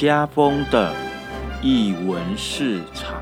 家风的译文市场。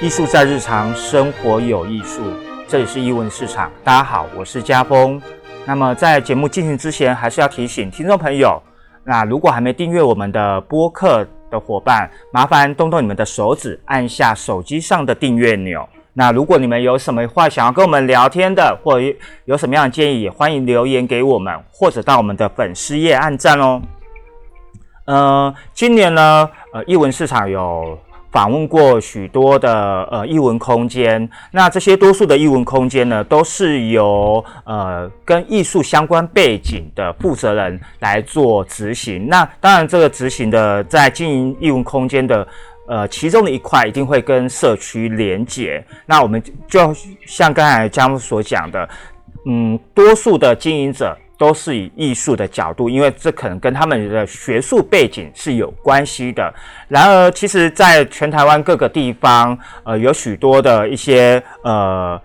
艺术在日常生活有艺术，这里是艺文市场。大家好，我是家峰。那么在节目进行之前，还是要提醒听众朋友，那如果还没订阅我们的播客的伙伴，麻烦动动你们的手指，按下手机上的订阅钮。那如果你们有什么话想要跟我们聊天的，或有什么样的建议，也欢迎留言给我们，或者到我们的粉丝页按赞哦。呃，今年呢，呃，译文市场有。访问过许多的呃艺文空间，那这些多数的艺文空间呢，都是由呃跟艺术相关背景的负责人来做执行。那当然，这个执行的在经营艺文空间的呃其中的一块，一定会跟社区连结。那我们就像刚才江所讲的，嗯，多数的经营者。都是以艺术的角度，因为这可能跟他们的学术背景是有关系的。然而，其实，在全台湾各个地方，呃，有许多的一些呃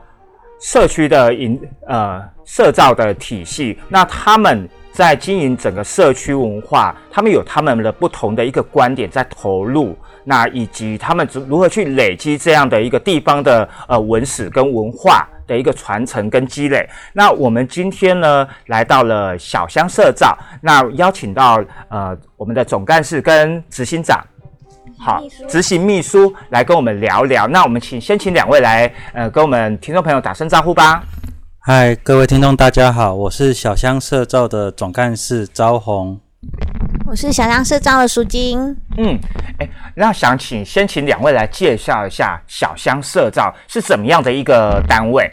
社区的营呃社造的体系，那他们在经营整个社区文化，他们有他们的不同的一个观点在投入，那以及他们如如何去累积这样的一个地方的呃文史跟文化。的一个传承跟积累。那我们今天呢，来到了小香社造，那邀请到呃我们的总干事跟执行长，好，执行秘书来跟我们聊聊。那我们请先请两位来呃跟我们听众朋友打声招呼吧。嗨，各位听众大家好，我是小香社造的总干事招红。我是小香社造的淑金。嗯，哎，那想请先请两位来介绍一下小香社造是怎么样的一个单位。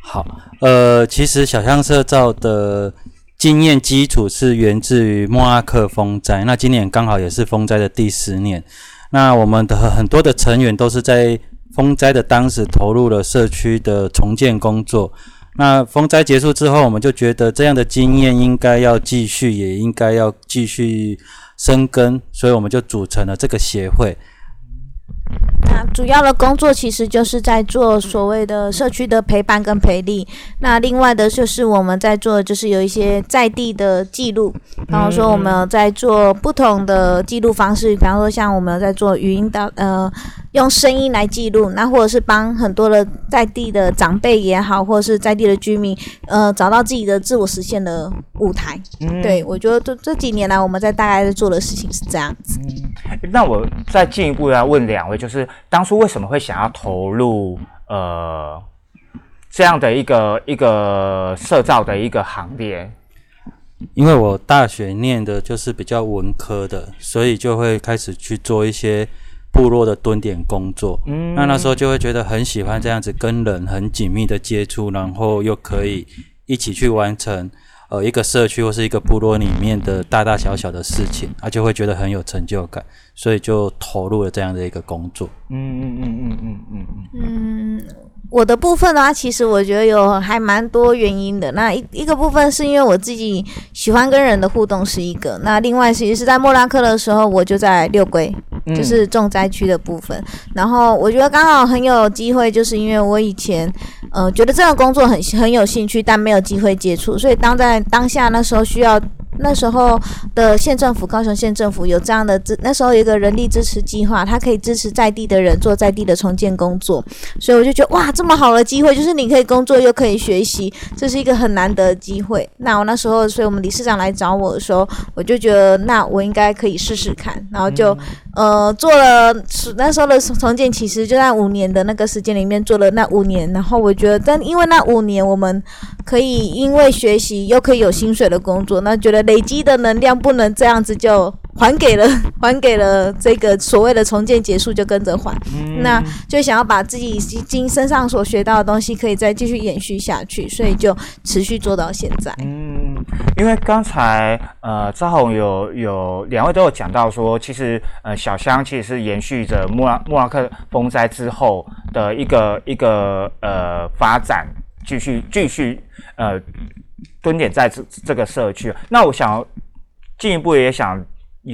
好，呃，其实小香社造的经验基础是源自于莫拉克风灾，那今年刚好也是风灾的第十年。那我们的很多的成员都是在风灾的当时投入了社区的重建工作。那风灾结束之后，我们就觉得这样的经验应该要继续，也应该要继续生根，所以我们就组成了这个协会。那主要的工作其实就是在做所谓的社区的陪伴跟陪力。那另外的就是我们在做，就是有一些在地的记录。比方说我们在做不同的记录方式，比方说像我们在做语音的，呃，用声音来记录。那或者是帮很多的在地的长辈也好，或者是在地的居民，呃，找到自己的自我实现的舞台。对我觉得这这几年来我们在大概在做的事情是这样子。那我再进一步来问两位，就是当初为什么会想要投入呃这样的一个一个社造的一个行列？因为我大学念的就是比较文科的，所以就会开始去做一些部落的蹲点工作。嗯，那那时候就会觉得很喜欢这样子跟人很紧密的接触，然后又可以一起去完成。呃，一个社区或是一个部落里面的大大小小的事情，他就会觉得很有成就感，所以就投入了这样的一个工作。嗯嗯嗯嗯嗯嗯嗯。我的部分的话，其实我觉得有还蛮多原因的。那一一个部分是因为我自己喜欢跟人的互动是一个。那另外其实是在莫拉克的时候，我就在六龟，就是重灾区的部分。然后我觉得刚好很有机会，就是因为我以前呃觉得这个工作很很有兴趣，但没有机会接触，所以当在当下那时候需要。那时候的县政府，高雄县政府有这样的支，那时候有一个人力支持计划，它可以支持在地的人做在地的重建工作，所以我就觉得哇，这么好的机会，就是你可以工作又可以学习，这是一个很难得的机会。那我那时候，所以我们理事长来找我的时候，我就觉得那我应该可以试试看，然后就呃做了那时候的重建，其实就在五年的那个时间里面做了那五年，然后我觉得，但因为那五年我们可以因为学习又可以有薪水的工作，那觉得。累积的能量不能这样子就还给了，还给了这个所谓的重建结束就跟着还，那就想要把自己经身上所学到的东西可以再继续延续下去，所以就持续做到现在。嗯，因为刚才呃赵红有有两位都有讲到说，其实呃小香其实是延续着莫拉莫拉克风灾之后的一个一个呃发展，继续继续呃。蹲点在这这个社区，那我想进一步也想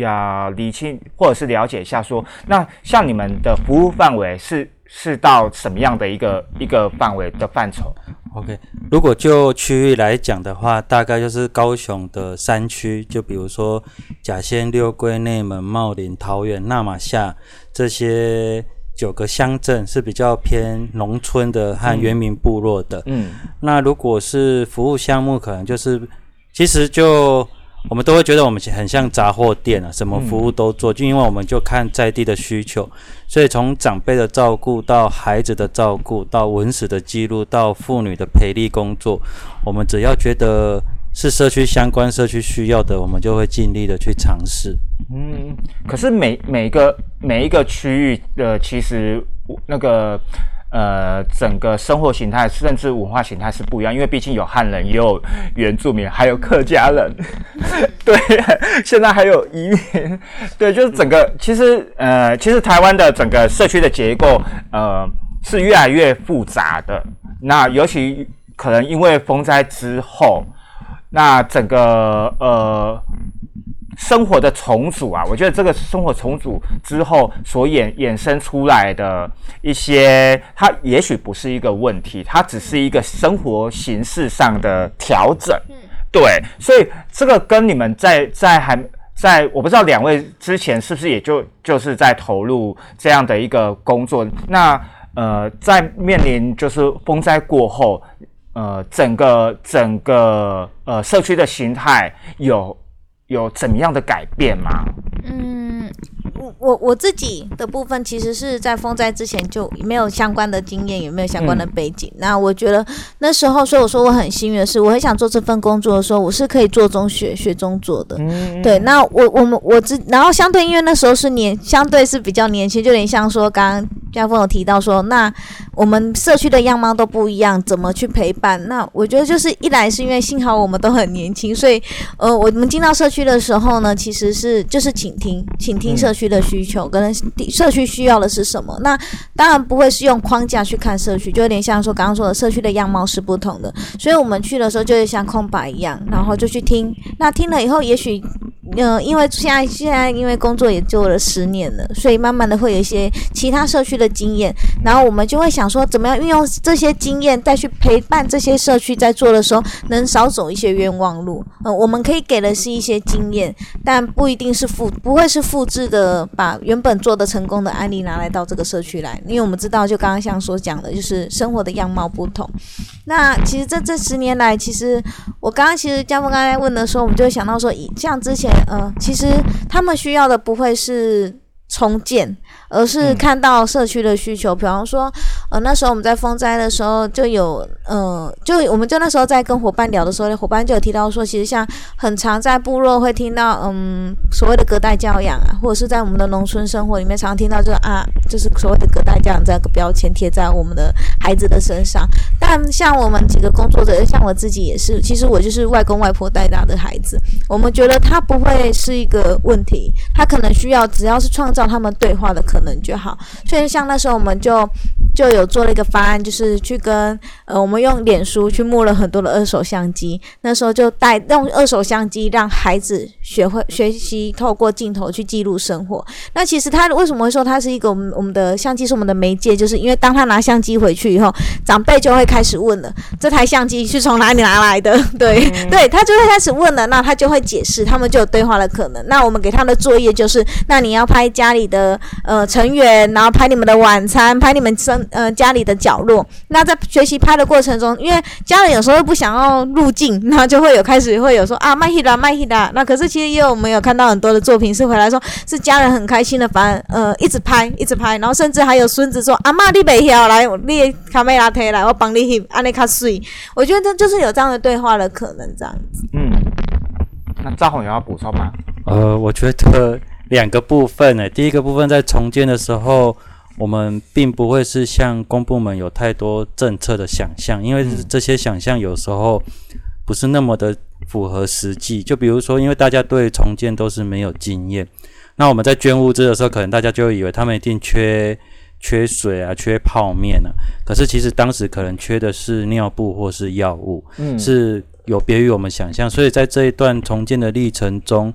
要理清或者是了解一下说，那像你们的服务范围是是到什么样的一个一个范围的范畴？OK，如果就区域来讲的话，大概就是高雄的山区，就比如说甲仙、六龟、内门、茂林、桃园、纳马夏这些九个乡镇是比较偏农村的和原民部落的。嗯那如果是服务项目，可能就是其实就我们都会觉得我们很像杂货店啊，什么服务都做，就因为我们就看在地的需求，所以从长辈的照顾到孩子的照顾，到文史的记录，到妇女的培力工作，我们只要觉得是社区相关、社区需要的，我们就会尽力的去尝试。嗯，可是每每一个每一个区域的其实那个呃整个生活形态甚至文化形态是不一样，因为毕竟有汉人，也有原住民，还有客家人，对，现在还有移民，对，就是整个其实呃其实台湾的整个社区的结构呃是越来越复杂的，那尤其可能因为风灾之后。那整个呃生活的重组啊，我觉得这个生活重组之后所衍衍生出来的一些，它也许不是一个问题，它只是一个生活形式上的调整。对，所以这个跟你们在在还在我不知道两位之前是不是也就就是在投入这样的一个工作？那呃，在面临就是风灾过后，呃，整个整个呃社区的形态有有怎么样的改变吗？嗯，我我我自己的部分其实是在风灾之前就没有相关的经验，也没有相关的背景。那我觉得那时候，所以我说我很幸运的是，我很想做这份工作的时候，我是可以做中学学中做的。嗯，对，那我我们我之然后相对，因为那时候是年相对是比较年轻，就有点像说刚刚家峰有提到说，那我们社区的样貌都不一样，怎么去陪伴？那我觉得就是一来是因为幸好我们都很年轻，所以呃，我们进到社区的时候呢，其实是就是倾听，倾听社区的需求跟社区需要的是什么。那当然不会是用框架去看社区，就有点像说刚刚说的社区的样貌是不同的，所以我们去的时候就会像空白一样，然后就去听。那听了以后，也许呃，因为现在现在因为工作也做了十年了，所以慢慢的会有一些其他社区的经验，然后我们就会想说，怎么样运用这些经验再去陪伴这些社区在做的时候，能少走一些冤枉路。呃，我们可以给的是一些经验，但不一定是复，不会是复制的，呃把原本做的成功的案例拿来到这个社区来，因为我们知道，就刚刚像所讲的，就是生活的样貌不同。那其实这这十年来，其实我刚刚其实嘉峰刚才问的时候，我们就想到说，像之前呃，其实他们需要的不会是重建，而是看到社区的需求。比方说，呃，那时候我们在风灾的时候，就有呃，就我们就那时候在跟伙伴聊的时候，伙伴就有提到说，其实像很常在部落会听到，嗯，所谓的隔代教养啊，或者是在我们的农村生活里面，常听到就是啊，就是所谓的隔代教养这个标签贴在我们的孩子的身上。但像我们几个工作者，像我自己也是，其实我就是外公外婆带大的孩子，我们觉得他不会是一个问题，他可能需要只要是创造他们对话的可能就好。所以像那时候我们就就有做了一个方案，就是去跟呃，我们用脸书去募了很多的二手相机，那时候就带用二手相机让孩子学会学习透过镜头去记录生活。那其实他为什么会说他是一个我们我们的相机是我们的媒介，就是因为当他拿相机回去以后，长辈就会开始问了，这台相机是从哪里拿来的？对、对，他就会开始问了，那他就会解释，他们就有对话的可能。那我们给他的作业就是，那你要拍家里的呃成员，然后拍你们的晚餐，拍你们生呃家里的角落。那在学习拍的过程中，因为家人有时候不想要入镜，那就会有开始会有说啊麦希达麦希达。那可是其实也有我们有看到很多的作品是回来说是家人很开心的，反而呃一直拍一直拍，然后甚至还有孙子说阿妈你别晓来，你卡梅拉推来，我帮你翕，安尼卡水。我觉得这就是有这样的对话的可能，这样子。嗯，那赵宏有要补充吗？呃，我觉得两个部分呢，第一个部分在重建的时候，我们并不会是像公部门有太多政策的想象，因为这些想象有时候不是那么的符合实际。就比如说，因为大家对重建都是没有经验，那我们在捐物资的时候，可能大家就会以为他们一定缺缺水啊，缺泡面啊，可是其实当时可能缺的是尿布或是药物。嗯，是有别于我们想象，所以在这一段重建的历程中，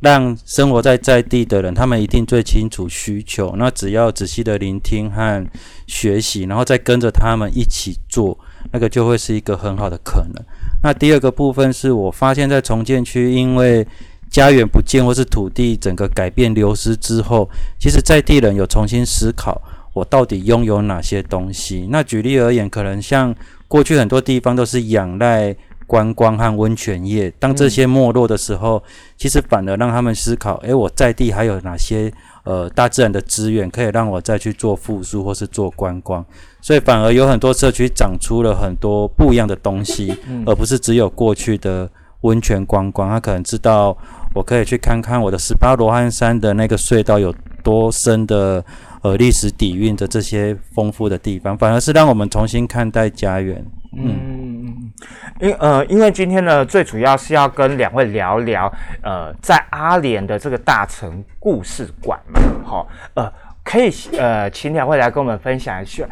让生活在在地的人，他们一定最清楚需求。那只要仔细的聆听和学习，然后再跟着他们一起做，那个就会是一个很好的可能。那第二个部分是我发现，在重建区，因为家园不见或是土地整个改变流失之后，其实在地人有重新思考，我到底拥有哪些东西。那举例而言，可能像过去很多地方都是仰赖。观光和温泉业，当这些没落的时候，其实反而让他们思考：诶，我在地还有哪些呃大自然的资源可以让我再去做复苏或是做观光？所以反而有很多社区长出了很多不一样的东西，而不是只有过去的温泉观光。他可能知道我可以去看看我的十八罗汉山的那个隧道有多深的呃历史底蕴的这些丰富的地方，反而是让我们重新看待家园。嗯，因呃，因为今天呢，最主要是要跟两位聊聊，呃，在阿联的这个大城故事馆嘛，好，呃，可以呃，请两位来跟我们分享一下，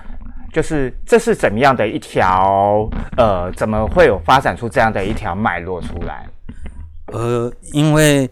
就是这是怎么样的一条，呃，怎么会有发展出这样的一条脉络出来？呃，因为。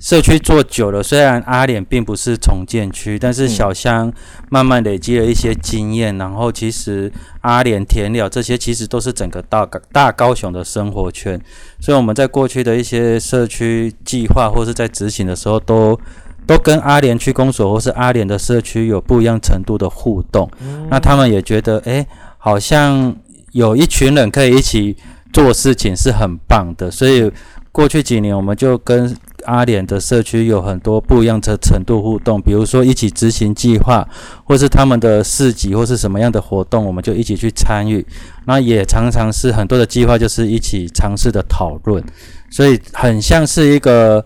社区做久了，虽然阿联并不是重建区，但是小香慢慢累积了一些经验。然后，其实阿联、田寮这些其实都是整个大大高雄的生活圈。所以我们在过去的一些社区计划或是在执行的时候，都都跟阿联区公所或是阿联的社区有不一样程度的互动。那他们也觉得，哎，好像有一群人可以一起做事情是很棒的。所以过去几年，我们就跟阿联的社区有很多不一样的程度互动，比如说一起执行计划，或是他们的市集或是什么样的活动，我们就一起去参与。那也常常是很多的计划，就是一起尝试的讨论，所以很像是一个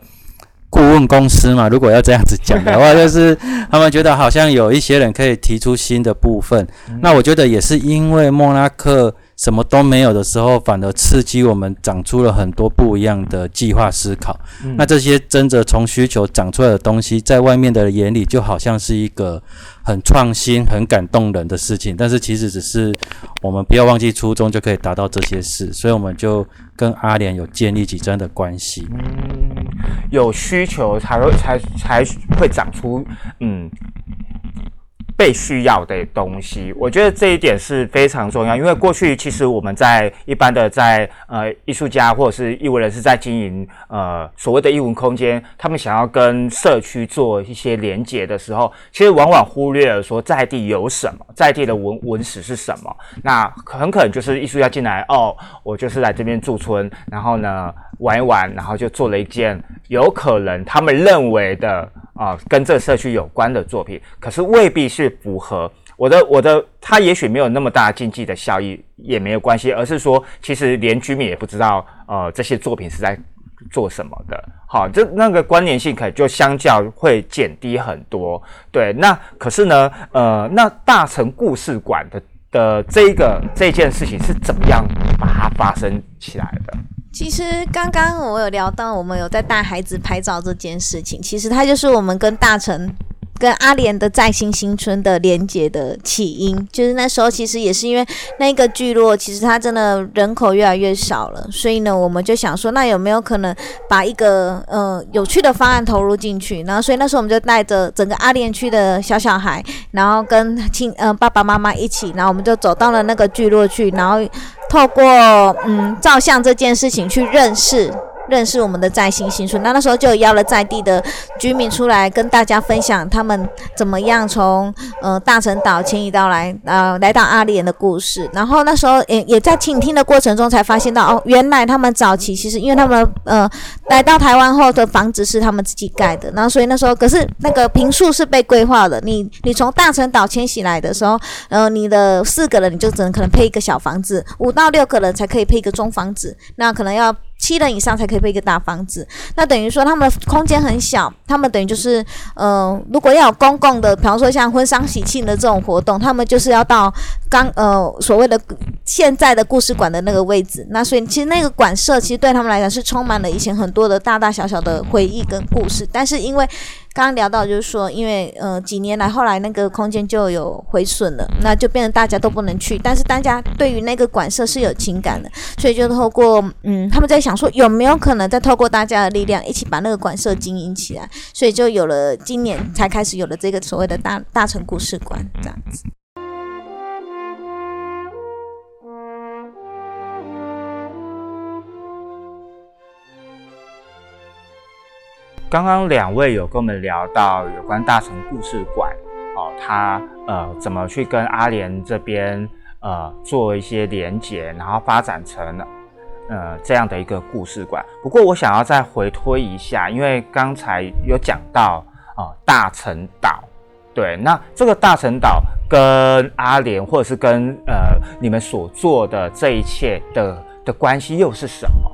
顾问公司嘛。如果要这样子讲的话，就是他们觉得好像有一些人可以提出新的部分。那我觉得也是因为莫拉克。什么都没有的时候，反而刺激我们长出了很多不一样的计划思考。那这些真的从需求长出来的东西，在外面的眼里就好像是一个很创新、很感动人的事情。但是其实只是我们不要忘记初衷，就可以达到这些事。所以我们就跟阿莲有建立起真的关系。嗯，有需求才会才才会长出嗯。被需要的东西，我觉得这一点是非常重要。因为过去其实我们在一般的在呃艺术家或者是艺文人士在经营呃所谓的艺文空间，他们想要跟社区做一些连接的时候，其实往往忽略了说在地有什么，在地的文文史是什么。那很可能就是艺术家进来哦，我就是来这边驻村，然后呢玩一玩，然后就做了一件有可能他们认为的。啊，跟这个社区有关的作品，可是未必是符合我的我的，他也许没有那么大经济的效益，也没有关系，而是说，其实连居民也不知道，呃，这些作品是在做什么的。好，这那个关联性可就相较会减低很多。对，那可是呢，呃，那大成故事馆的的这个这件事情是怎么样把它发生起来的？其实刚刚我有聊到，我们有在带孩子拍照这件事情。其实它就是我们跟大成、跟阿联的在新新村的连接的起因。就是那时候其实也是因为那个聚落，其实它真的人口越来越少了，所以呢，我们就想说，那有没有可能把一个呃有趣的方案投入进去？然后，所以那时候我们就带着整个阿联区的小小孩，然后跟亲呃爸爸妈妈一起，然后我们就走到了那个聚落去，然后。透过嗯照相这件事情去认识。认识我们的在新新村，那那时候就邀了在地的居民出来跟大家分享他们怎么样从呃大陈岛迁移到来呃来到阿联的故事。然后那时候也也在倾听的过程中才发现到哦，原来他们早期其实因为他们呃来到台湾后的房子是他们自己盖的，然后所以那时候可是那个平数是被规划的。你你从大陈岛迁徙来的时候，呃你的四个人你就只能可能配一个小房子，五到六个人才可以配一个中房子，那可能要。七人以上才可以配一个大房子，那等于说他们空间很小，他们等于就是，嗯，如果要有公共的，比方说像婚丧喜庆的这种活动，他们就是要到刚呃所谓的现在的故事馆的那个位置。那所以其实那个馆舍其实对他们来讲是充满了以前很多的大大小小的回忆跟故事，但是因为刚刚聊到就是说，因为呃几年来后来那个空间就有毁损了，那就变成大家都不能去，但是大家对于那个馆舍是有情感的，所以就透过嗯他们在想说有没有可能再透过大家的力量一起把那个馆舍经营起来，所以就有了今年才开始有了这个所谓的大大成故事馆这样子。刚刚两位有跟我们聊到有关大成故事馆哦，它呃怎么去跟阿联这边呃做一些连接，然后发展成呃这样的一个故事馆。不过我想要再回推一下，因为刚才有讲到啊大成岛，对，那这个大成岛跟阿联或者是跟呃你们所做的这一切的的关系又是什么？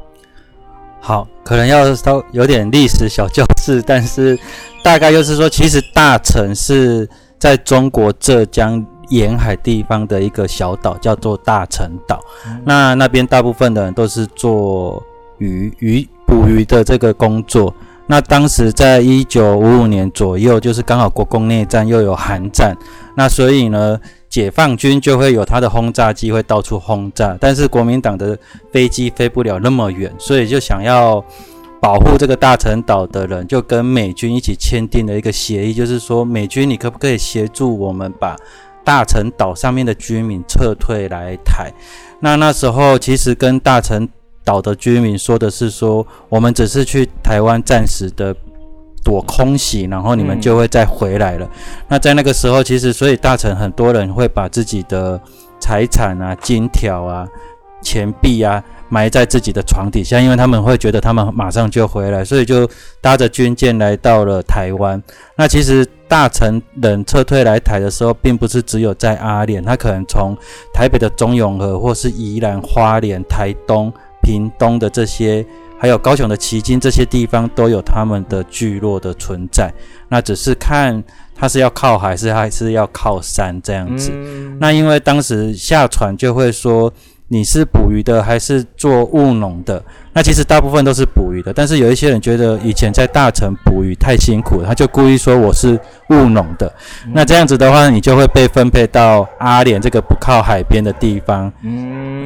好，可能要稍有点历史小教室，但是大概就是说，其实大城是在中国浙江沿海地方的一个小岛，叫做大陈岛。那那边大部分的人都是做鱼鱼捕鱼的这个工作。那当时在一九五五年左右，就是刚好国共内战又有韩战，那所以呢。解放军就会有他的轰炸机会到处轰炸，但是国民党的飞机飞不了那么远，所以就想要保护这个大陈岛的人，就跟美军一起签订了一个协议，就是说美军你可不可以协助我们把大陈岛上面的居民撤退来台？那那时候其实跟大陈岛的居民说的是说，我们只是去台湾暂时的。躲空袭，然后你们就会再回来了。那在那个时候，其实所以大臣很多人会把自己的财产啊、金条啊、钱币啊埋在自己的床底下，因为他们会觉得他们马上就回来，所以就搭着军舰来到了台湾。那其实大臣人撤退来台的时候，并不是只有在阿联，他可能从台北的中永和，或是宜兰花莲、台东、屏东的这些。还有高雄的旗津这些地方都有他们的聚落的存在，那只是看它是要靠海，是还是要靠山这样子。那因为当时下船就会说。你是捕鱼的还是做务农的？那其实大部分都是捕鱼的，但是有一些人觉得以前在大城捕鱼太辛苦，他就故意说我是务农的。那这样子的话，你就会被分配到阿联这个不靠海边的地方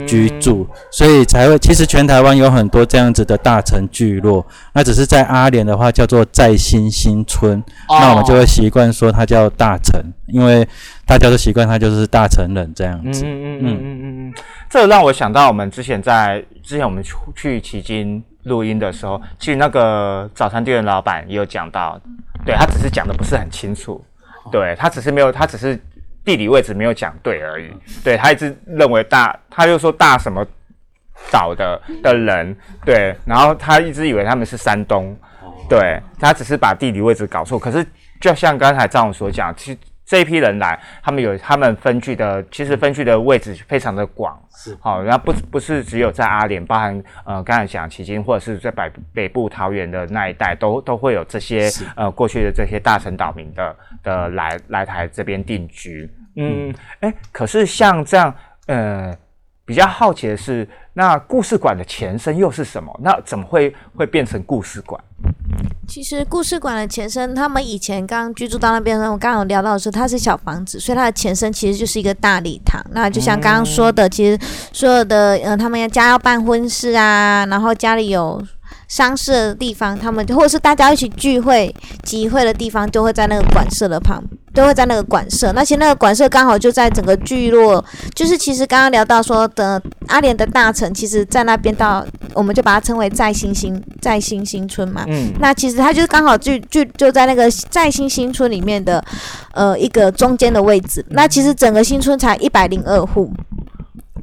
居住，所以才会。其实全台湾有很多这样子的大城聚落，那只是在阿联的话叫做在新新村，那我们就会习惯说它叫大城，因为大家都习惯它就是大城人这样子。嗯嗯嗯嗯嗯嗯。这让我想到，我们之前在之前我们去去奇经录音的时候，其实那个早餐店的老板也有讲到，对他只是讲的不是很清楚，对他只是没有，他只是地理位置没有讲对而已。对他一直认为大，他就说大什么岛的的人，对，然后他一直以为他们是山东，对他只是把地理位置搞错。可是就像刚才张总所讲，其实。这一批人来，他们有他们分居的，其实分居的位置非常的广，是好，然后不不是只有在阿联，包含呃刚才讲旗津或者是在北北部桃园的那一带，都都会有这些呃过去的这些大城岛民的的来来台这边定居。嗯，哎，可是像这样，呃，比较好奇的是，那故事馆的前身又是什么？那怎么会会变成故事馆？其实故事馆的前身，他们以前刚居住到那边的时候，我刚刚有聊到的是，它是小房子，所以它的前身其实就是一个大礼堂。那就像刚刚说的，其实所有的，呃，他们家要办婚事啊，然后家里有。商事的地方，他们或者是大家一起聚会、集会的地方，就会在那个馆舍的旁，都会在那个馆舍。那其实那个馆舍刚好就在整个聚落，就是其实刚刚聊到说的阿联的大城，其实在那边到，我们就把它称为在新新在新新村嘛。嗯。那其实它就是刚好就就就在那个在新新村里面的，呃，一个中间的位置。那其实整个新村才一百零二户。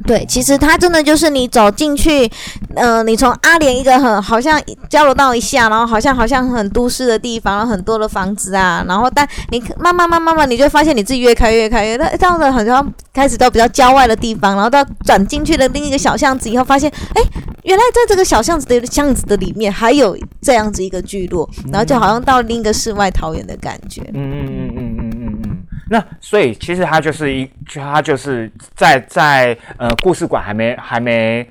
对，其实它真的就是你走进去，呃，你从阿联一个很好像交流道一下，然后好像好像很都市的地方，很多的房子啊，然后但你慢慢慢慢慢，你就发现你自己越开越开越，那这样子好像开始到比较郊外的地方，然后到转进去的另一个小巷子以后，发现哎，原来在这个小巷子的巷子的里面还有这样子一个聚落，然后就好像到另一个世外桃源的感觉。嗯嗯嗯嗯嗯。那所以其实它就是一，它就是在在呃故事馆还没还没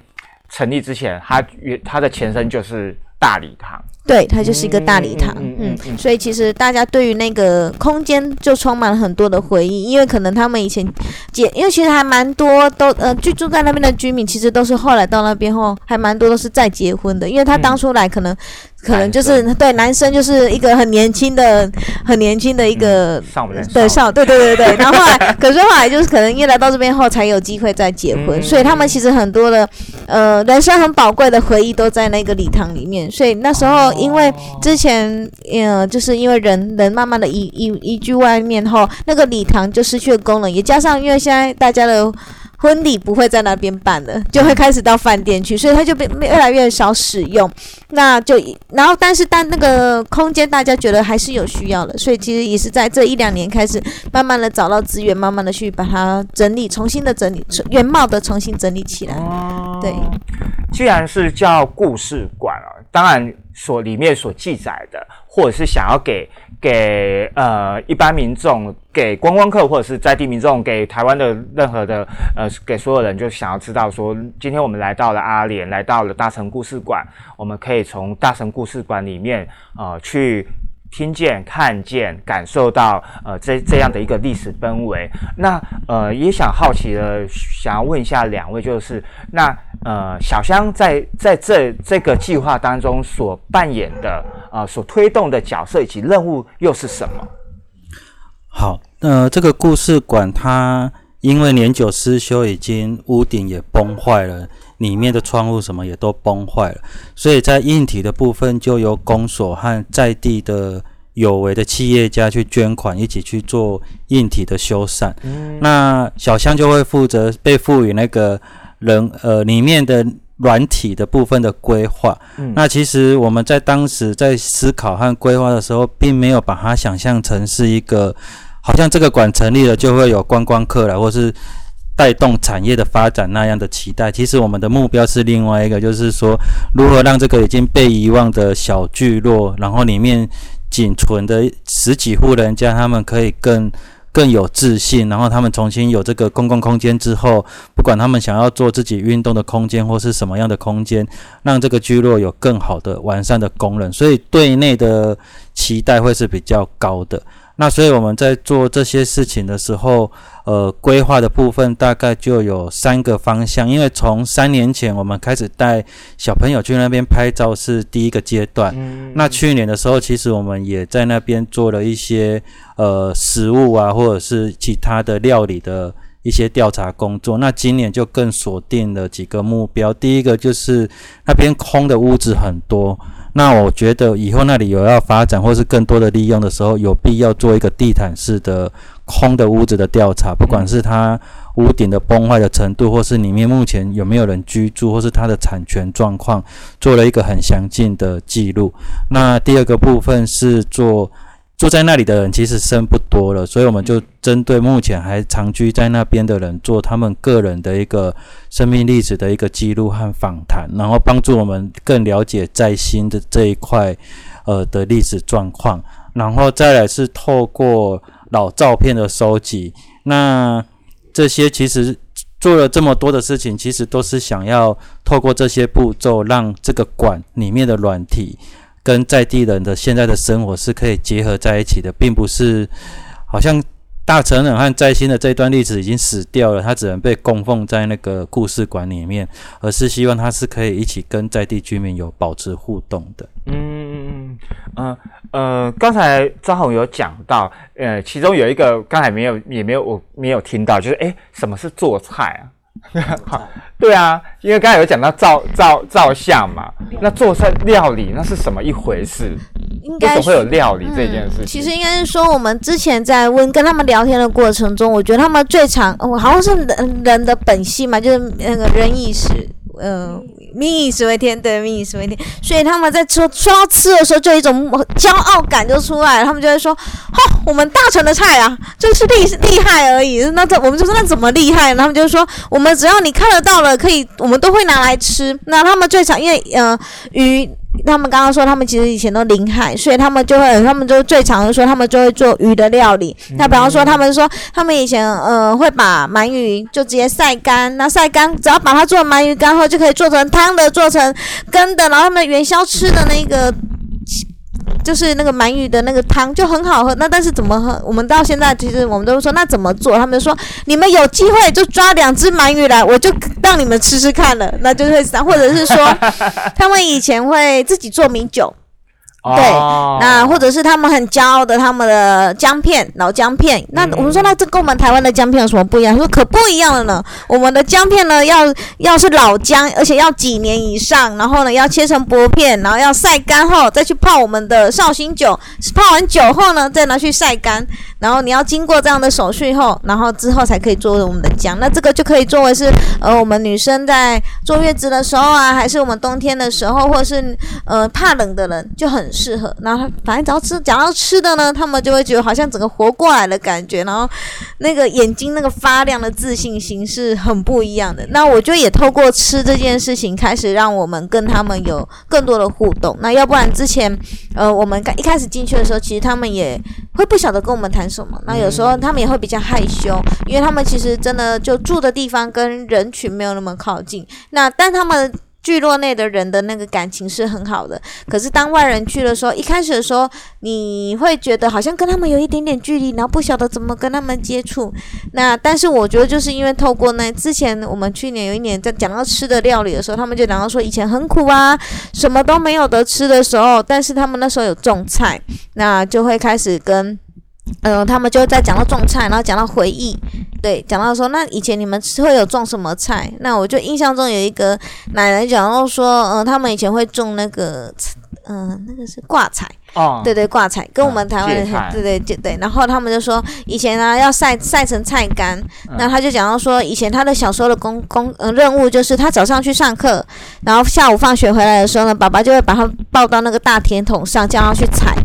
成立之前，它原它的前身就是。大礼堂。对，它就是一个大礼堂，嗯所以其实大家对于那个空间就充满了很多的回忆，因为可能他们以前结，因为其实还蛮多都呃居住在那边的居民，其实都是后来到那边后，还蛮多都是再结婚的，因为他当初来可能、可能就是对男生就是一个很年轻的很年轻的一个。上我们对少对对对对，然后后来可是后来就是可能因为来到这边后才有机会再结婚，所以他们其实很多的呃人生很宝贵的回忆都在那个礼堂里面，所以那时候因为之前呃就是因为人人慢慢的移移移居外面后，那个礼堂就失去了功能，也加上因为现在大家的。婚礼不会在那边办了，就会开始到饭店去，所以它就变越来越少使用。那就然后，但是但那个空间大家觉得还是有需要的，所以其实也是在这一两年开始，慢慢的找到资源，慢慢的去把它整理，重新的整理，原貌的重新整理起来。对，既然是叫故事馆啊，当然所里面所记载的，或者是想要给给呃一般民众、给观光客或者是在地民众、给台湾的任何的呃给所有人，就想要知道说，今天我们来到了阿联，来到了大城故事馆，我们可以从大城故事馆里面呃去。听见、看见、感受到，呃，这这样的一个历史氛围。那呃，也想好奇的，想要问一下两位，就是那呃，小香在在这这个计划当中所扮演的，呃，所推动的角色以及任务又是什么？好，呃，这个故事馆它因为年久失修，已经屋顶也崩坏了，里面的窗户什么也都崩坏了，所以在硬体的部分就由公所和在地的有为的企业家去捐款，一起去做硬体的修缮。那小香就会负责被赋予那个人呃里面的软体的部分的规划。嗯那其实我们在当时在思考和规划的时候，并没有把它想象成是一个好像这个馆成立了就会有观光客来，或是带动产业的发展那样的期待。其实我们的目标是另外一个，就是说如何让这个已经被遗忘的小聚落，然后里面仅存的十几户人家，他们可以更。更有自信，然后他们重新有这个公共空间之后，不管他们想要做自己运动的空间或是什么样的空间，让这个聚落有更好的完善的功能，所以对内的期待会是比较高的。那所以我们在做这些事情的时候，呃，规划的部分大概就有三个方向，因为从三年前我们开始带小朋友去那边拍照是第一个阶段，嗯那去年的时候，其实我们也在那边做了一些呃食物啊，或者是其他的料理的一些调查工作。那今年就更锁定了几个目标，第一个就是那边空的屋子很多。那我觉得以后那里有要发展或是更多的利用的时候，有必要做一个地毯式的空的屋子的调查，不管是它屋顶的崩坏的程度，或是里面目前有没有人居住，或是它的产权状况，做了一个很详尽的记录。那第二个部分是做住在那里的人其实生不多了，所以我们就针对目前还长居在那边的人，做他们个人的一个生命历史的一个记录和访谈，然后帮助我们更了解在新的这一块呃的历史状况，然后再来是透过老照片的收集，那这些其实做了这么多的事情，其实都是想要透过这些步骤，让这个馆里面的软体跟在地人的现在的生活是可以结合在一起的，并不是好像大成人和在新的这段历史已经死掉了，它只能被供奉在那个故事馆里面，而是希望它是可以一起跟在地居民有保持互动的。嗯呃呃，刚才张宏有讲到，呃，其中有一个刚才没有也没有我没有听到，就是诶，什么是做菜啊？好，对啊，因为刚才有讲到照照照相嘛，那做菜料理那是什么一回事？为应该么会有料理这件事情？其实应该是说，我们之前在问跟他们聊天的过程中，我觉得他们最常，我、好像是人人的本性嘛，就是那个人以食，呃，民以食为天，对，民以食为天，所以他们在说说到吃的时候，就有一种骄傲感就出来了，他们就会说，哦，我们大城的菜啊，就是厉厉害而已，那这我们就说那怎么厉害？他们就说，我们只要你看得到了，可以，我们都会拿来吃。那他们最常因为呃鱼。他们刚刚说他们其实以前都临海，所以他们就会，他们就最常的说他们就会做鱼的料理。那比方说他们说他们以前呃会把鳗鱼就直接晒干，那晒干只要把它做鳗鱼干后就可以做成汤的，做成羹的，然后他们元宵吃的那个。就是那个鳗鱼的那个汤就很好喝，那但是怎么喝？我们到现在其实我们都说那怎么做？他们说你们有机会就抓两只鳗鱼来，我就让你们吃吃看了，那就会或者是说 他们以前会自己做米酒。对，那或者是他们很骄傲的他们的姜片，老姜片。那我们说，那这跟我们台湾的姜片有什么不一样？说可不一样了呢。我们的姜片呢，要要是老姜，而且要几年以上，然后呢要切成薄片，然后要晒干后再去泡我们的绍兴酒。泡完酒后呢，再拿去晒干，然后你要经过这样的手续后，然后之后才可以做我们的姜。那这个就可以作为是呃我们女生在坐月子的时候啊，还是我们冬天的时候，或者是呃怕冷的人就很。适合，然后反正只要吃，讲到吃的呢，他们就会觉得好像整个活过来的感觉，然后那个眼睛那个发亮的自信心是很不一样的。那我就也透过吃这件事情，开始让我们跟他们有更多的互动。那要不然之前，呃，我们刚一开始进去的时候，其实他们也会不晓得跟我们谈什么。那有时候他们也会比较害羞，因为他们其实真的就住的地方跟人群没有那么靠近。那但他们。聚落内的人的那个感情是很好的，可是当外人去的时候，一开始的时候你会觉得好像跟他们有一点点距离，然后不晓得怎么跟他们接触。那但是我觉得就是因为透过那之前我们去年有一年在讲到吃的料理的时候，他们就讲到说以前很苦啊，什么都没有得吃的时候，但是他们那时候有种菜，那就会开始跟。嗯，他们就在讲到种菜，然后讲到回忆，对，讲到说那以前你们会有种什么菜？那我就印象中有一个奶奶讲到说，嗯，他们以前会种那个，嗯，那个是挂菜，哦，对对，挂彩，跟我们台湾的，对对对对。然后他们就说以前呢要晒晒成菜干，那他就讲到说以前他的小时候的工工嗯任务就是他早上去上课，然后下午放学回来的时候呢，爸爸就会把他抱到那个大铁桶上，叫他去采。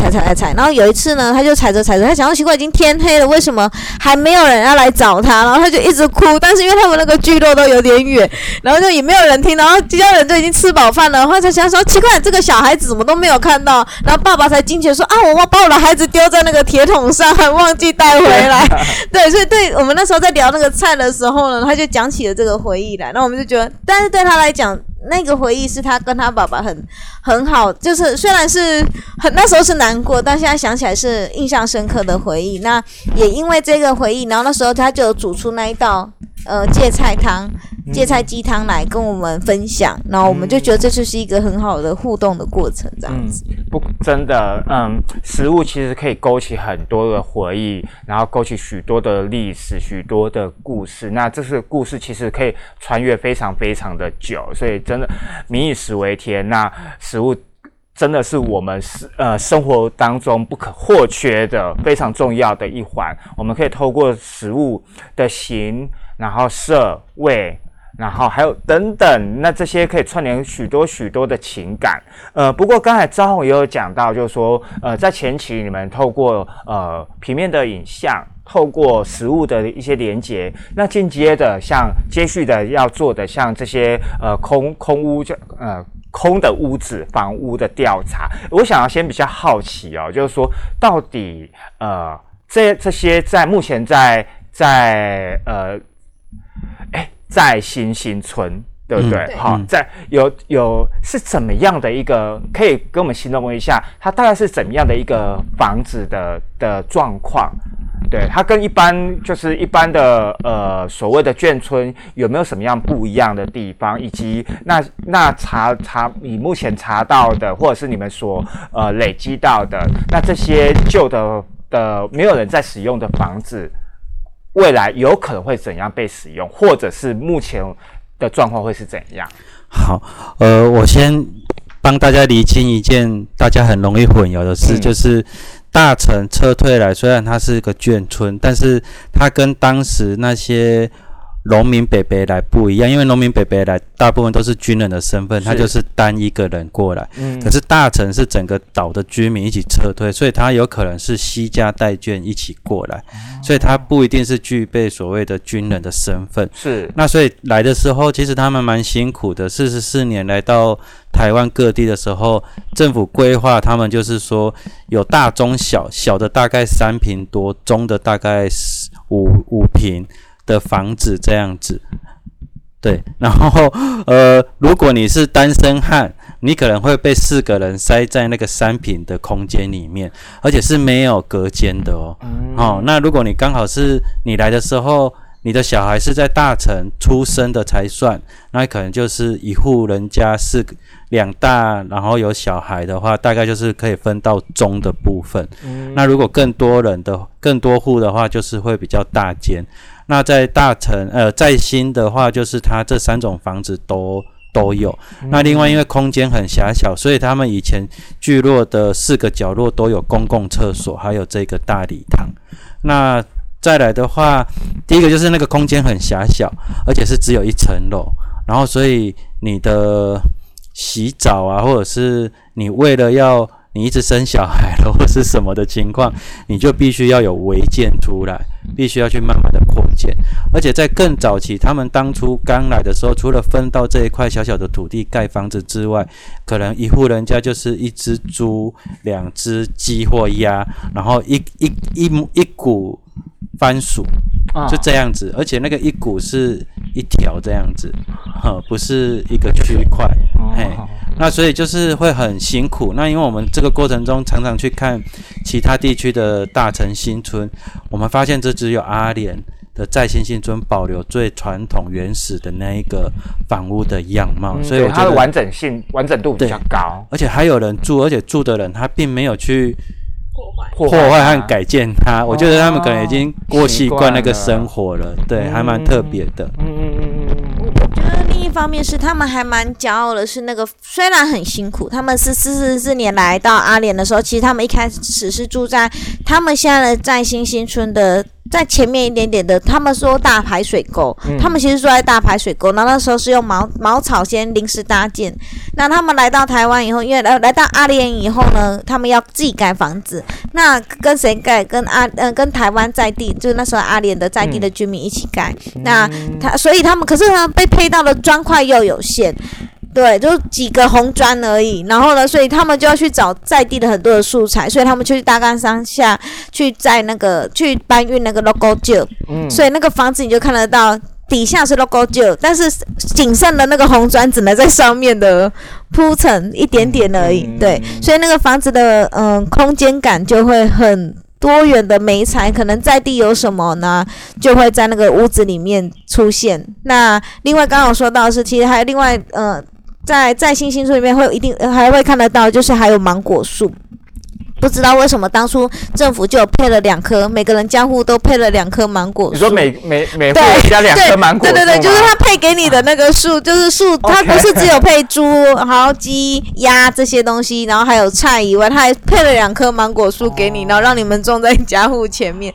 踩踩踩踩踩，然后有一次呢，他就踩着踩着，他想到奇怪，已经天黑了，为什么还没有人要来找他？然后他就一直哭，但是因为他们那个聚落都有点远，然后就也没有人听，然后其他人就已经吃饱饭了，然后他想说奇怪，这个小孩子怎么都没有看到？然后爸爸才惊觉说啊，我把我的孩子丢在那个铁桶上，还忘记带回来。对，所以对我们那时候在聊那个菜的时候呢，他就讲起了这个回忆来，那我们就觉得，但是对他来讲。那个回忆是他跟他爸爸很很好，就是虽然是很那时候是难过，但现在想起来是印象深刻的回忆。那也因为这个回忆，然后那时候他就煮出那一道呃芥菜汤。芥菜鸡汤来跟我们分享，然后我们就觉得这就是一个很好的互动的过程，这样子。不，真的，嗯，食物其实可以勾起很多的回忆，然后勾起许多的历史、许多的故事。那这是故事，其实可以穿越非常非常的久，所以真的民以食为天。那食物真的是我们是呃生活当中不可或缺的非常重要的一环。我们可以透过食物的形，然后色味。然后还有等等，那这些可以串联许多许多的情感。呃，不过刚才张宏也有讲到，就是说，呃，在前期你们透过呃平面的影像，透过实物的一些连接，那间接的像接续的要做的像这些呃空空屋就呃空的屋子房屋的调查，我想要先比较好奇哦，就是说到底呃这这些在目前在在呃。在新新村，对不对？好，在有有是怎么样的一个？可以跟我们形容一下，它大概是怎么样的一个房子的的状况？对，它跟一般就是一般的呃所谓的眷村有没有什么样不一样的地方？以及那那查查你目前查到的，或者是你们所呃累积到的，那这些旧的的没有人在使用的房子。未来有可能会怎样被使用，或者是目前的状况会是怎样？好，呃，我先帮大家理清一件大家很容易混淆的事，就是大城撤退来，虽然它是个眷村，但是它跟当时那些农民北北来不一样，因为农民北北来大部分都是军人的身份，他就是单一个人过来。嗯可是大城是整个岛的居民一起撤退，所以他有可能是西家带眷一起过来，所以他不一定是具备所谓的军人的身份。是那所以来的时候，其实他们蛮辛苦的。四十四年来到台湾各地的时候，政府规划他们就是说有大中小，小的大概三平多，中的大概四五五平的房子这样子。对，然后呃，如果你是单身汉，你可能会被四个人塞在那个三平的空间里面，而且是没有隔间的哦。哦，那如果你刚好是你来的时候，你的小孩是在大城出生的才算，那可能就是一户人家是两大，然后有小孩的话，大概就是可以分到中的部分。那如果更多人的更多户的话，就是会比较大间。那在大城呃在新的话，就是它这三种房子都都有。那另外因为空间很狭小，所以他们以前聚落的四个角落都有公共厕所，还有这个大礼堂。那再来的话，第一个就是那个空间很狭小，而且是只有一层楼，然后所以你的洗澡啊，或者是你为了要你一直生小孩了或是什么的情况，你就必须要有违建出来，必须要去慢慢的扩建。而且在更早期，他们当初刚来的时候，除了分到这一块小小的土地盖房子之外，可能一户人家就是一只猪、两只鸡或鸭，然后一一一一股番薯，啊就这样子，而且那个一股是一条这样子，哈，不是一个区块，嘿，那所以就是会很辛苦。那因为我们这个过程中常常去看其他地区的大城新村，我们发现这只有阿联的在新新村保留最传统原始的那一个房屋的样貌，嗯所以我觉得它的完整性完整度比较高，而且还有人住，而且住的人他并没有去破坏破坏和改建它，我觉得他们可能已经过习惯那个生活了，对，嗯还蛮特别的。嗯嗯嗯嗯嗯我觉得另一方面是他们还蛮骄傲的，是那个虽然很辛苦，他们是四十四年来到阿联的时候，其实他们一开始是住在他们现在的在新新村的。在前面一点点的，他们说大排水沟，他们其实住在大排水沟，然后那时候是用茅茅草先临时搭建。那他们来到台湾以后，因为来来到阿联以后呢，他们要自己盖房子，那跟谁盖？跟阿呃跟台湾在地，就是那时候阿联的在地的居民一起盖。那他所以他们可是呢被配到的砖块又有限。对，就几个红砖而已。然后呢，所以他们就要去找在地的很多的素材，所以他们就去大冈山下去在那个去搬运那个 logo 旧，嗯所以那个房子你就看得到。底下是 logo 旧，但是仅剩的那个红砖只能在上面的铺层一点点而已。嗯对，所以那个房子的嗯空间感就会很多元的美材，可能在地有什么呢，就会在那个屋子里面出现。那另外刚刚有说到的是，其实还有另外呃，在在星星树里面会有一定、呃还会看得到，就是还有芒果树。不知道为什么当初政府就配了两棵，每个人家户都配了两棵芒果树。你说每每每户对加两棵芒果树对对对，就是吗他配给你的那个树，就是树，它不是只有配猪、豪鸡、鸭这些东西，然后还有菜以外，他还配了两棵芒果树给你，然后让你们种在家户前面。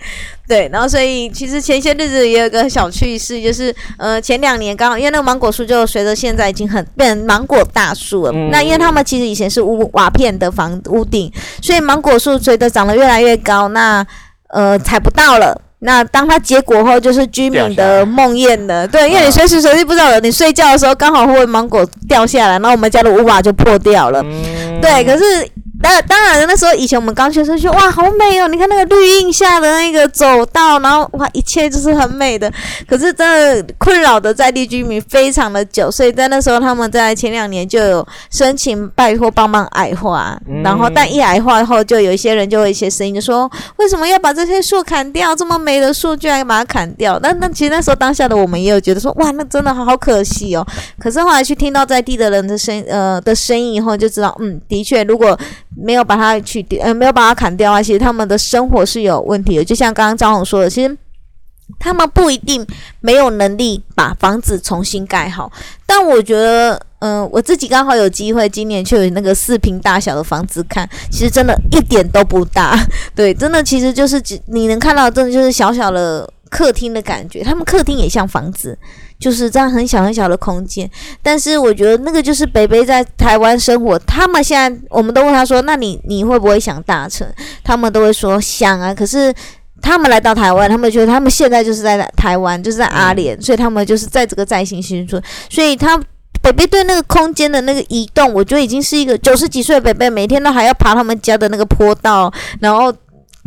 对，然后所以其实前些日子也有个小趣事，就是呃前两年刚好因为那个芒果树就随着现在已经很变成芒果大树了，嗯那因为他们其实以前是屋瓦片的房屋顶，所以芒果树随着长得越来越高，那呃采不到了。那当它结果后，就是居民的梦魇了。对，因为你随时随地不知道，你睡觉的时候刚好会芒果掉下来，然后我们家的屋瓦就破掉了。嗯对，可是当当然那时候以前我们刚去的时候，就哇好美哦！你看那个绿荫下的那个走道，然后哇一切就是很美的。可是真的困扰的在地居民非常的久，所以在那时候他们在前两年就有申请拜托帮忙矮化，嗯然后但一矮化后，就有一些人就会有一些声音就说，为什么要把这些树砍掉？这么美的树居然把它砍掉？那那其实那时候当下的我们也有觉得说，哇，那真的好好可惜哦。可是后来去听到在地的人的声呃的声音以后，就知道，嗯，的确，如果没有把它去掉，呃，没有把它砍掉啊，其实他们的生活是有问题的。就像刚刚张红说的，其实他们不一定没有能力把房子重新盖好，但我觉得，嗯、我自己刚好有机会今年去那个四平大小的房子看，其实真的一点都不大，对，真的其实就是只你能看到，真的就是小小的。客厅的感觉，他们客厅也像房子，就是这样很小很小的空间。但是我觉得那个就是北北在台湾生活，他们现在我们都问他说，那你你会不会想大城？他们都会说想啊，可是。他们来到台湾，他们觉得他们现在就是在台湾，就是在阿联，所以他们就是在这个在新新村，所以他北北对那个空间的那个移动，我觉得已经是一个九十几岁的北北，每天都还要爬他们家的那个坡道，然后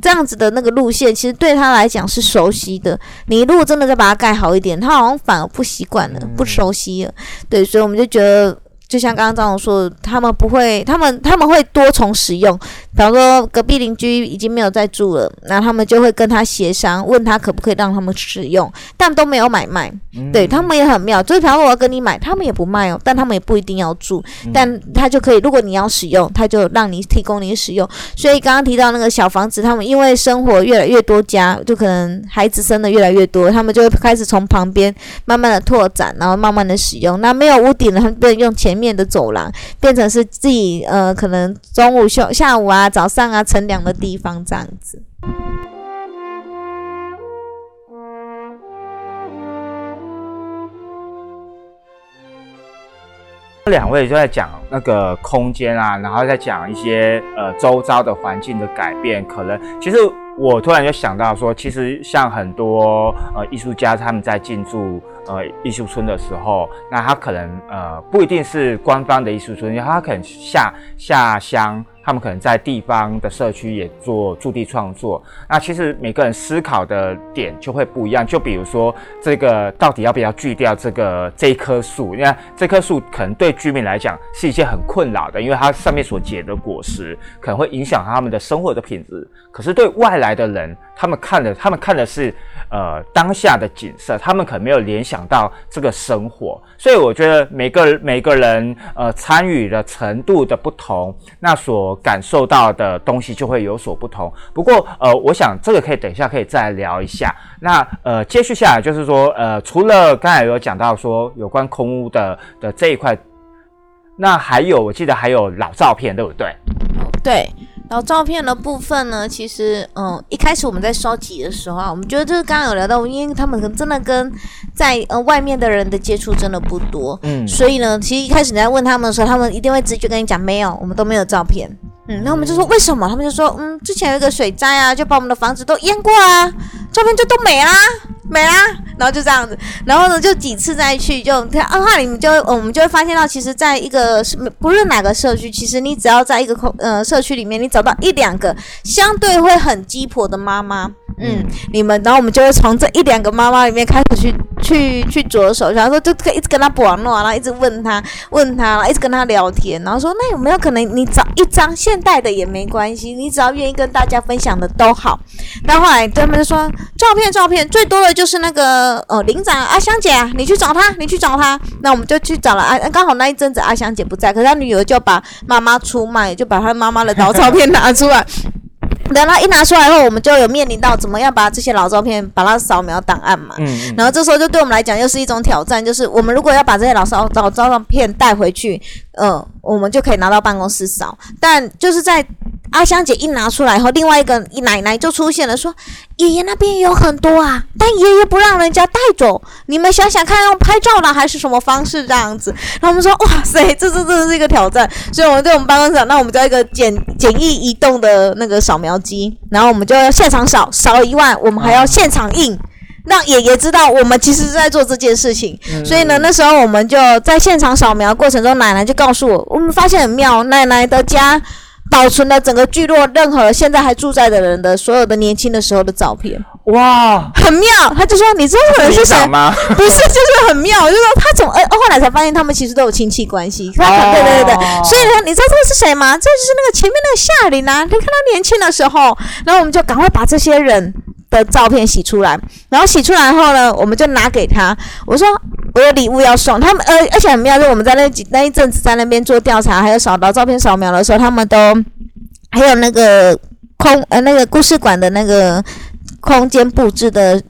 这样子的那个路线，其实对他来讲是熟悉的。你如果真的再把它盖好一点，他好像反而不习惯了，不熟悉了。对，所以我们就觉得。就像刚刚张总说，他们不会，他们他们会多重使用。比方说，隔壁邻居已经没有在住了，那他们就会跟他协商，问他可不可以让他们使用，但都没有买卖。对他们也很妙，就是比方说我要跟你买，他们也不卖哦，但他们也不一定要住，但他就可以，如果你要使用，他就让你提供你使用。所以刚刚提到那个小房子，他们因为生活越来越多家，就可能孩子生的越来越多，他们就会开始从旁边慢慢的拓展，然后慢慢的使用。那没有屋顶的，他们不能用前。面的走廊变成是自己呃，可能中午休、下午啊、早上啊乘凉的地方这样子。两位就在讲那个空间啊，然后再讲一些呃周遭的环境的改变，可能其实。我突然就想到说，其实像很多呃艺术家他们在进驻呃艺术村的时候，那他可能呃不一定是官方的艺术村，他可能下下乡。他们可能在地方的社区也做驻地创作，那其实每个人思考的点就会不一样。就比如说，这个到底要不要锯掉这个这棵树？你看这棵树可能对居民来讲是一件很困扰的，因为它上面所结的果实可能会影响他们的生活的品质。可是对外来的人，他们看的他们看的是呃当下的景色，他们可能没有联想到这个生活。所以我觉得每个每个人呃参与的程度的不同，那所感受到的东西就会有所不同。不过，呃，我想这个可以等一下可以再聊一下。那呃，接续下来就是说，呃，除了刚才有讲到说有关空屋的的这一块，那还有我记得还有老照片，对不对？对。然后照片的部分呢，其实嗯，一开始我们在收集的时候啊，我们觉得就是刚刚有聊到，因为他们可能真的跟在呃外面的人的接触真的不多，嗯，所以呢，其实一开始你在问他们的时候，他们一定会直接跟你讲没有，我们都没有照片，嗯，那我们就说为什么？他们就说嗯，之前有一个水灾啊，就把我们的房子都淹过啊，照片就都没啦。没啦，然后就这样子，然后呢，就几次再去，就他二话你们就我们就会发现到，其实在一个不论哪个社区，其实你只要在一个空呃社区里面，你找到一两个相对会很鸡婆的妈妈，嗯，你们，然后我们就会从这一两个妈妈里面开始去去去着手，然后说就可以一直跟他玩弄，然后一直问他问他，一直跟他聊天，然后说那有没有可能你找一张现代的也没关系，你只要愿意跟大家分享的都好。那后来他们就说照片照片最多的。就是那个呃，领长阿香姐啊，你去找他，你去找他。那我们就去找了阿，刚好那一阵子阿香姐不在，可是他女儿就把妈妈出卖，就把他妈妈的老照片拿出来。等他一拿出来后，我们就有面临到怎么样把这些老照片把它扫描档案嘛。嗯。然后这时候就对我们来讲又是一种挑战，就是我们如果要把这些老照老照片带回去，嗯，我们就可以拿到办公室扫。但就是在阿香姐一拿出来后，另外一个奶奶就出现了，说。爷爷那边有很多啊，但爷爷不让人家带走。你们想想看，用拍照的还是什么方式这样子？然后我们说，哇塞，这这这是一个挑战。所以我们对我们办公室，那我们叫一个简简易移动的那个扫描机，然后我们就要现场扫，扫一万，我们还要现场印，让爷爷知道我们其实是在做这件事情。所以呢，那时候我们就在现场扫描过程中，奶奶就告诉我，我们发现很妙，奶奶的家。保存了整个聚落任何现在还住在的人的所有的年轻的时候的照片，哇，很妙。他就说：“你知道这个人是谁吗？” 不是，就是很妙。就说他总呃后来才发现，他们其实都有亲戚关系。对对对对，所以呢，你知道这个是谁吗？这就是那个前面那个夏琳啊。你看他年轻的时候，然后我们就赶快把这些人。的照片洗出来，然后洗出来后呢，我们就拿给他。我说我有礼物要送他们，呃，而且很妙，就我们在那几那一阵子在那边做调查，还有扫到照片扫描的时候，他们都还有那个空呃那个故事馆的那个空间布置的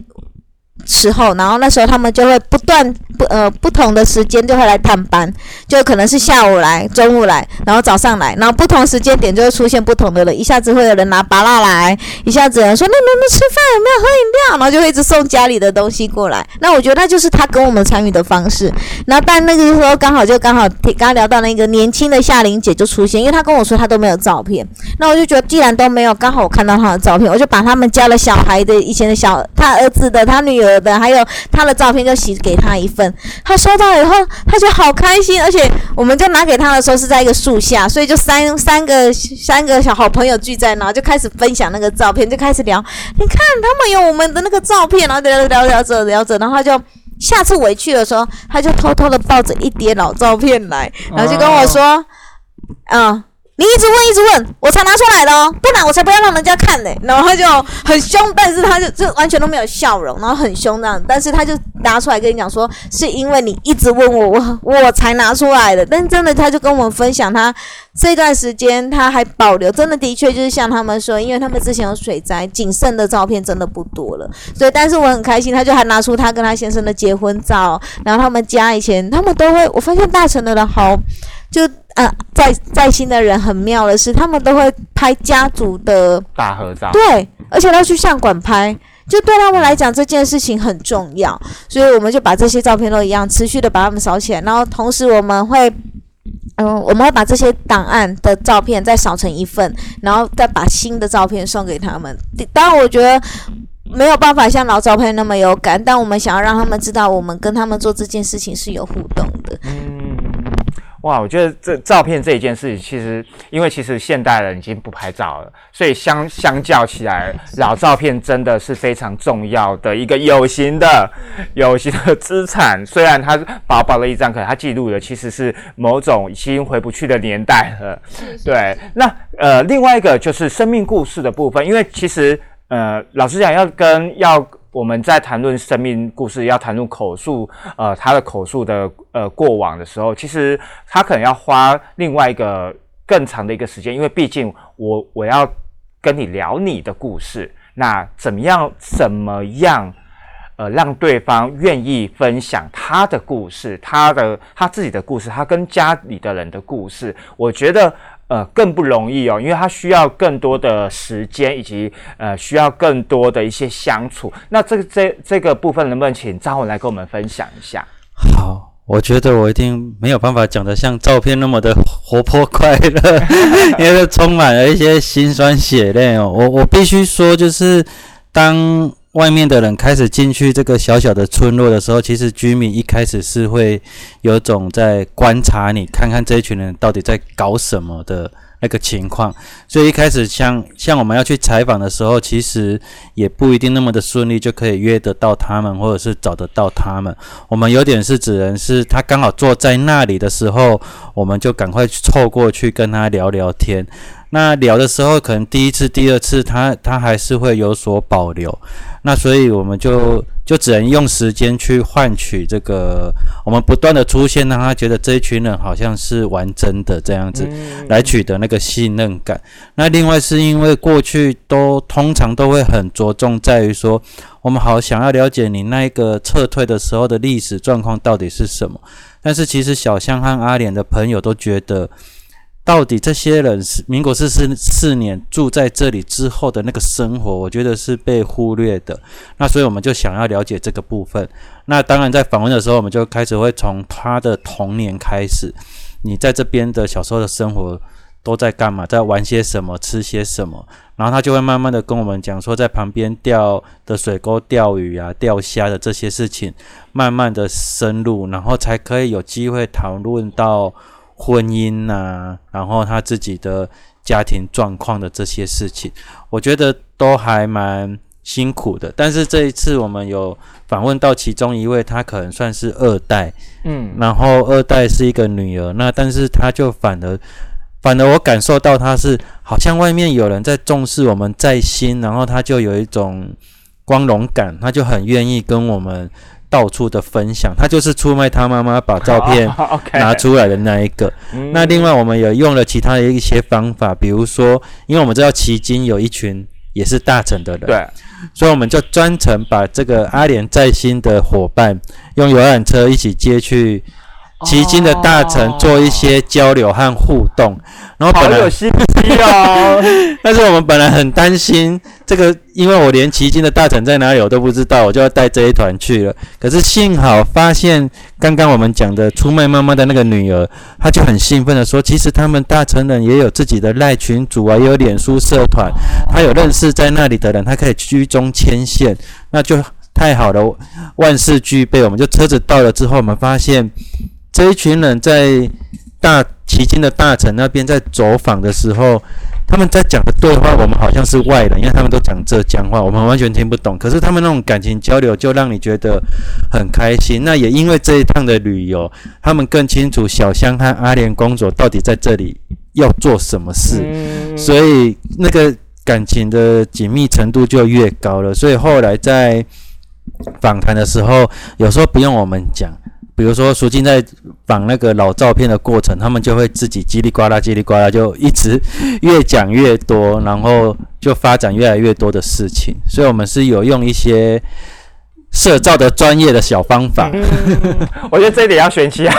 时候，然后那时候他们就会不断不呃不同的时间就会来探班，就可能是下午来、中午来，然后早上来，然后不同时间点就会出现不同的人，一下子会有人拿拔蜡来，一下子人说那你们吃饭有没有喝饮料，然后就会一直送家里的东西过来。那我觉得那就是他跟我们参与的方式。然后但那个时候刚好就刚好刚刚聊到那个年轻的夏玲姐就出现，因为她跟我说她都没有照片，那我就觉得既然都没有，刚好我看到她的照片，我就把他们家的小孩的以前的小他儿子的、他女儿的，还有他的照片就洗给他一份。他收到以后，他就好开心，而且我们就拿给他的时候是在一个树下，所以就三三个三个小好朋友聚在那，就开始分享那个照片，就开始聊。你看他们有我们的那个照片，然后聊聊聊着聊着，然后他就下次回去的时候，他就偷偷的抱着一叠老照片来，然后就跟我说，嗯。你一直问，一直问，我才拿出来的哦，不然我才不要让人家看呢。然后他就很凶，但是他就就完全都没有笑容，然后很凶这样。但是他就拿出来跟你讲说，是因为你一直问我，我我才拿出来的。但真的，他就跟我们分享，他这段时间他还保留，真的的确就是像他们说，因为他们之前有水灾，仅剩的照片真的不多了。所以，但是我很开心，他就还拿出他跟他先生的结婚照，然后他们家以前他们都会，我发现大城的人好就。呃，在在新的人很妙的是，他们都会拍家族的大合照，对，而且都去相馆拍，就对他们来讲这件事情很重要，所以我们就把这些照片都一样持续的把他们扫起来，然后同时我们会，嗯，我们会把这些档案的照片再扫成一份，然后再把新的照片送给他们。当然，我觉得没有办法像老照片那么有感，但我们想要让他们知道，我们跟他们做这件事情是有互动的。哇，我觉得这照片这一件事情，其实因为其实现代人已经不拍照了，所以相相较起来，老照片真的是非常重要的一个有形的、有形的资产。虽然它薄薄的一张，可它记录的其实是某种已经回不去的年代了。对，那呃，另外一个就是生命故事的部分，因为其实呃，老实讲，要跟要。我们在谈论生命故事，要谈论口述，呃，他的口述的呃过往的时候，其实他可能要花另外一个更长的一个时间，因为毕竟我我要跟你聊你的故事，那怎么样怎么样，呃，让对方愿意分享他的故事，他的他自己的故事，他跟家里的人的故事，我觉得。呃，更不容易哦，因为他需要更多的时间，以及呃，需要更多的一些相处。那这个这这个部分，能不能请张文来跟我们分享一下？好，我觉得我一定没有办法讲得像照片那么的活泼快乐，因为充满了一些辛酸血泪哦。我我必须说，就是当。外面的人开始进去这个小小的村落的时候，其实居民一开始是会有种在观察你，看看这一群人到底在搞什么的那个情况。所以一开始像像我们要去采访的时候，其实也不一定那么的顺利，就可以约得到他们，或者是找得到他们。我们有点是指人是他刚好坐在那里的时候，我们就赶快凑过去跟他聊聊天。那聊的时候，可能第一次、第二次，他他还是会有所保留。那所以我们就就只能用时间去换取这个，我们不断的出现，让他觉得这一群人好像是玩真的这样子，来取得那个信任感。那另外是因为过去都通常都会很着重在于说，我们好想要了解你那一个撤退的时候的历史状况到底是什么。但是其实小香和阿莲的朋友都觉得。到底这些人是民国四十四年住在这里之后的那个生活，我觉得是被忽略的。那所以我们就想要了解这个部分。那当然在访问的时候，我们就开始会从他的童年开始，你在这边的小时候的生活都在干嘛，在玩些什么，吃些什么。然后他就会慢慢的跟我们讲说，在旁边钓的水沟钓鱼啊、钓虾的这些事情，慢慢的深入，然后才可以有机会讨论到。婚姻呐，然后他自己的家庭状况的这些事情，我觉得都还蛮辛苦的。但是这一次我们有访问到其中一位，他可能算是二代，嗯，然后二代是一个女儿，那但是他就反而，反而我感受到他是好像外面有人在重视我们在心，然后他就有一种光荣感，他就很愿意跟我们。到处的分享，他就是出卖他妈妈把照片 拿出来的那一个。那另外我们也用了其他的一些方法，比如说，因为我们知道迄今有一群也是大臣的人，对，所以我们就专程把这个阿联在新的伙伴用游览车一起接去旗津的大臣做一些交流和互动，然后好本来有心机哦。但是我们本来很担心这个，因为我连旗津的大臣在哪里我都不知道，我就要带这一团去了。可是幸好发现刚刚我们讲的出卖妈妈的那个女儿，她就很兴奋的说，其实他们大臣人也有自己的赖群组啊，也有脸书社团，她有认识在那里的人，她可以居中牵线，那就太好了，万事俱备。我们就车子到了之后，我们发现这一群人在大齐金的大臣那边在走访的时候。他们在讲的对话，我们好像是外人，因为他们都讲浙江话，我们完全听不懂。可是他们那种感情交流，就让你觉得很开心。那也因为这一趟的旅游，他们更清楚小香和阿莲公主到底在这里要做什么事，嗯所以那个感情的紧密程度就越高了。所以后来在访谈的时候，有时候不用我们讲。比如说，苏静在绑那个老照片的过程，他们就会自己叽里呱啦、叽里呱啦，就一直越讲越多，然后就发展越来越多的事情。所以，我们是有用一些摄照的专业的小方法。我觉得这一点要学起来。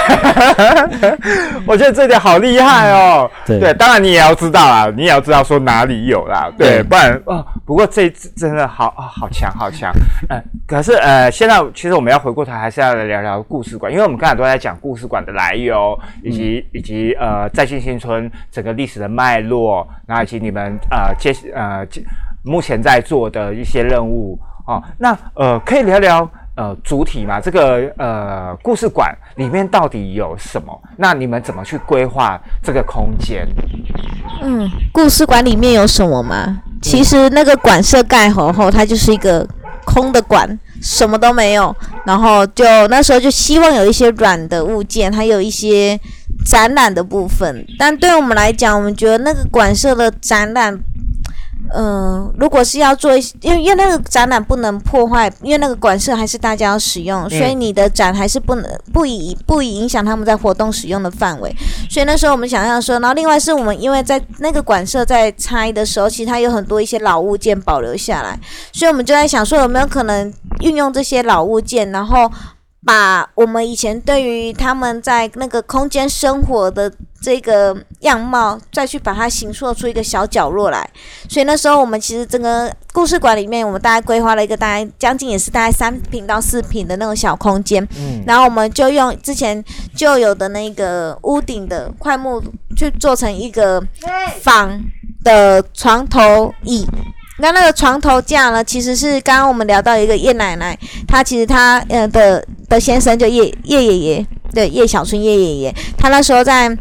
我觉得这一点好厉害哦。对对，当然你也要知道啦，你也要知道说哪里有啦。对，对不然哦。不过这一次真的好啊、好强，好强。呃，可是呃，现在其实我们要回过头，还是要来聊聊故事馆，因为我们刚才都在讲故事馆的来由，以及、以及呃在新新村整个历史的脉络，然后以及你们呃接呃接目前在做的一些任务哦。那呃，可以聊聊。呃，主体嘛，这个呃故事馆里面到底有什么？那你们怎么去规划这个空间？嗯，故事馆里面有什么吗？其实那个馆舍盖好后，它就是一个空的馆，什么都没有。然后就那时候就希望有一些软的物件，还有一些展览的部分。但对我们来讲，我们觉得那个馆舍的展览。嗯，如果是要做一些，因为因为那个展览不能破坏，因为那个馆舍还是大家要使用，所以你的展还是不能不以不以影响他们在活动使用的范围。所以那时候我们想象说，然后另外是我们因为在那个馆舍在拆的时候，其实它有很多一些老物件保留下来，所以我们就在想说有没有可能运用这些老物件，然后把我们以前对于他们在那个空间生活的这个样貌，再去把它形塑出一个小角落来。所以那时候我们其实整个故事馆里面，我们大概规划了一个大概将近也是大概三平到四平的那种小空间。嗯，然后我们就用之前旧有的那个屋顶的块木去做成一个仿的床头椅。那那个床头架呢，其实是刚刚我们聊到一个叶奶奶，她其实她呃的的先生就叶叶爷爷，对叶小春叶爷爷，他那时候在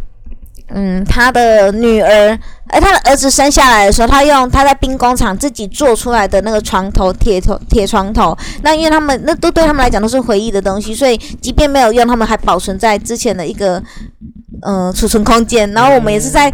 嗯他的女儿，呃他的儿子生下来的时候，他用他在兵工厂自己做出来的那个床头铁头铁床头，那因为他们那都对他们来讲都是回忆的东西，所以即便没有用，他们还保存在之前的一个呃储存空间。然后我们也是在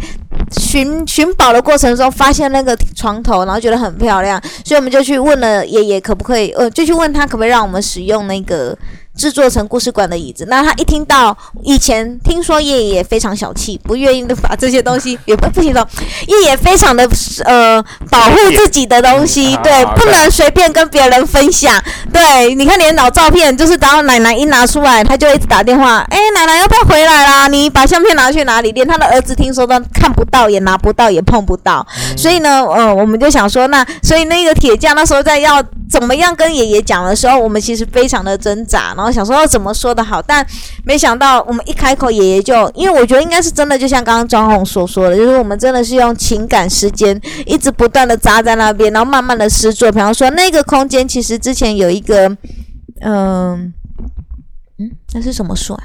寻寻宝的过程中发现那个床头，然后觉得很漂亮，所以我们就去问了爷爷可不可以，呃，就去问他可不可以让我们使用那个。制作成故事馆的椅子，那他一听到以前听说爷爷非常小气，不愿意的把这些东西也不不行的，爷爷非常的呃保护自己的东西，对，啊不能随便跟别人分享。对，你看连老照片，就是当奶奶一拿出来，他就一直打电话，哎，奶奶要不要回来啦？你把相片拿去哪里？连他的儿子听说都看不到，也拿不到，也碰不到。所以呢，呃，我们就想说，那所以那个铁匠那时候在要怎么样跟爷爷讲的时候，我们其实非常的挣扎，然后想说要怎么说的好，但没想到我们一开口，爷爷就，因为我觉得应该是真的，就像刚刚庄红所说的，就是我们真的是用情感时间一直不断的扎在那边，然后慢慢的施作。比方说那个空间，其实之前有一个，嗯、嗯，那是什么树啊？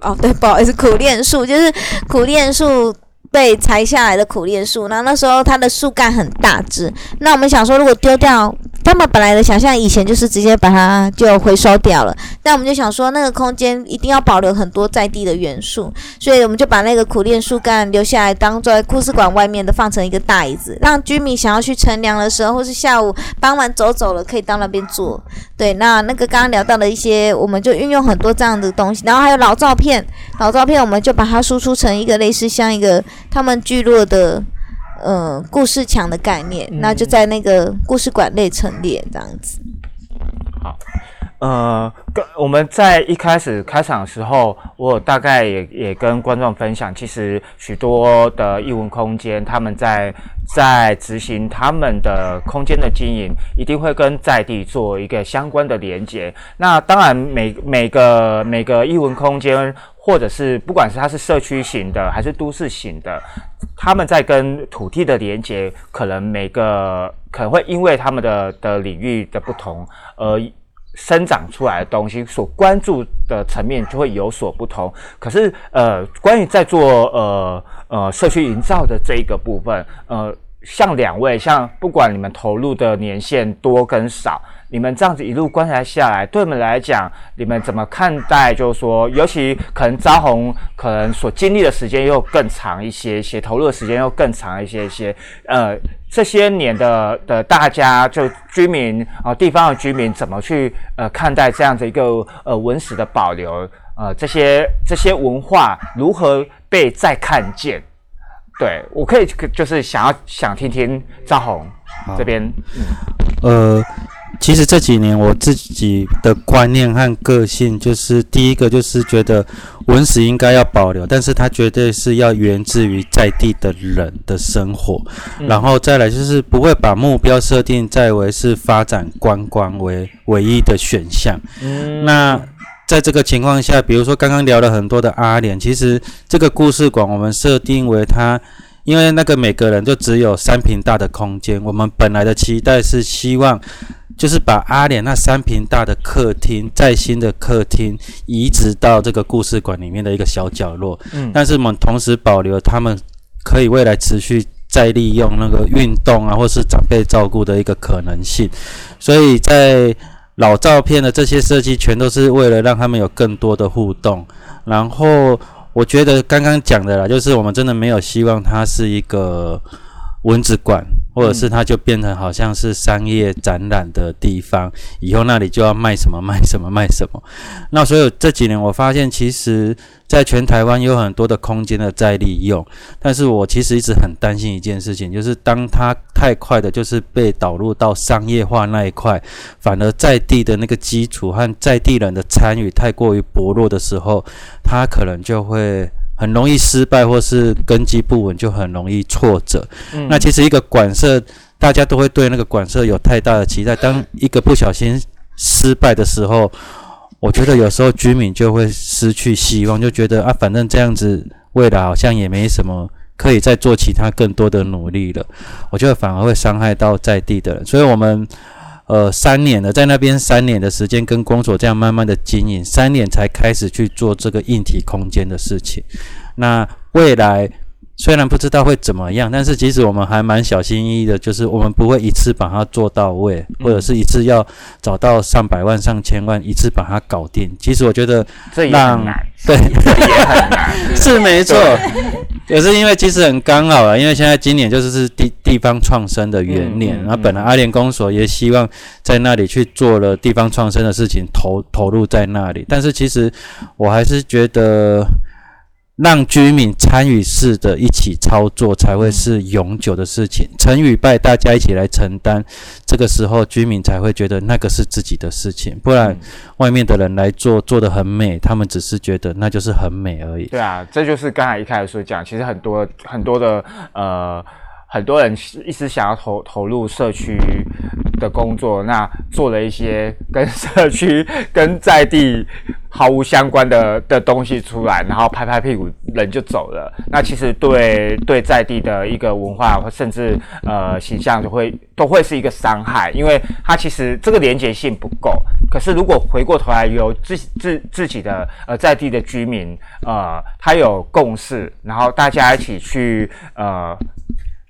哦，对，不好意思，苦楝树就是苦楝树被裁下来的苦楝树，然后那时候它的树干很大只，那我们想说，如果丢掉，他们本来的想象以前就是直接把它就回收掉了，但我们就想说，那个空间一定要保留很多在地的元素，所以我们就把那个苦楝树干留下来，当做在故事馆外面的放成一个大椅子，让居民想要去乘凉的时候，或是下午傍晚走走了，可以到那边坐。对，那那个刚刚聊到的一些，我们就运用很多这样的东西，然后还有老照片，老照片我们就把它输出成一个类似像一个他们聚落的呃故事墙的概念，那就在那个故事馆内陈列这样子。呃，跟我们在一开始开场的时候，我大概也也跟观众分享，其实许多的艺文空间，他们在在执行他们的空间的经营，一定会跟在地做一个相关的连接。那当然每每个每个艺文空间，或者是不管是它是社区型的还是都市型的，他们在跟土地的连接，可能每个可能会因为他们的的领域的不同而。生长出来的东西，所关注的层面就会有所不同。可是，呃，关于在做呃呃社区营造的这一个部分，呃，像两位，像不管你们投入的年限多跟少。你们这样子一路观察下来，对我们来讲，你们怎么看待？就是说，尤其可能招红，可能所经历的时间又更长一些些，投入的时间又更长一些些。呃，这些年的的大家，就居民啊，地方的居民怎么去呃看待这样子一个呃文史的保留？呃，这些这些文化如何被再看见？对我可以就是想要想听听赵红这边，呃。其实这几年我自己的观念和个性，就是第一个就是觉得文史应该要保留，但是它绝对是要源自于在地的人的生活，然后再来就是不会把目标设定在为是发展观光为唯一的选项。嗯那在这个情况下，比如说刚刚聊了很多的阿联，其实这个故事馆我们设定为它，因为那个每个人就只有三平大的空间，我们本来的期待是希望。就是把阿莲那三平大的客厅，在新的客厅移植到这个故事馆里面的一个小角落。嗯，但是我们同时保留他们可以未来持续再利用那个运动啊，或是长辈照顾的一个可能性。所以在老照片的这些设计，全都是为了让他们有更多的互动。然后我觉得刚刚讲的啦，就是我们真的没有希望它是一个蚊子馆。或者是它就变成好像是商业展览的地方，以后那里就要卖什么卖什么卖什么。那所以这几年我发现，其实在全台湾有很多的空间的再利用，但是我其实一直很担心一件事情，就是当它太快的，就是被导入到商业化那一块，反而在地的那个基础和在地人的参与太过于薄弱的时候，它可能就会。很容易失败，或是根基不稳，就很容易挫折。那其实一个馆舍，大家都会对那个馆舍有太大的期待。当一个不小心失败的时候，我觉得有时候居民就会失去希望，就觉得啊，反正这样子未来好像也没什么可以再做其他更多的努力了。我觉得反而会伤害到在地的人。所以，我们。呃，三年了，在那边三年的时间，跟工所这样慢慢的经营，三年才开始去做这个硬体空间的事情。那未来虽然不知道会怎么样，但是其实我们还蛮小心翼翼的，就是我们不会一次把它做到位，或者是一次要找到上百万、上千万，一次把它搞定。其实我觉得这也很难，对，是没错。也是因为其实很刚好啊，因为现在今年就是是地地方创生的元年，然后本来阿联公所也希望在那里去做了地方创生的事情，投投入在那里，但是其实我还是觉得。让居民参与式的一起操作，才会是永久的事情。成与败，大家一起来承担。这个时候，居民才会觉得那个是自己的事情。不然，外面的人来做，做的很美，他们只是觉得那就是很美而已。对啊，这就是刚才一开始所讲，其实很多很多的呃。很多人一直想要投投入社区的工作，那做了一些 跟社区、跟在地毫无相关的的东西出来，然后拍拍屁股人就走了。那其实对对在地的一个文化或甚至呃形象就会都会是一个伤害，因为它其实这个连结性不够。可是如果回过头来有自自自己的呃在地的居民呃他有共识，然后大家一起去呃。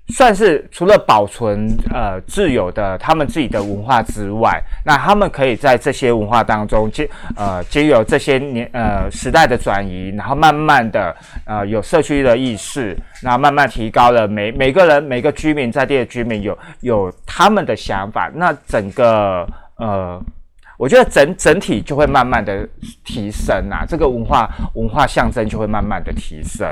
算是除了保存呃自有的他们自己的文化之外，那他们可以在这些文化当中接呃接有这些年呃时代的转移，然后慢慢的呃有社区的意识，那慢慢提高了每每个人每个居民在地的居民有有他们的想法，那整个呃我觉得整整体就会慢慢的提升啊，这个文化文化象征就会慢慢的提升。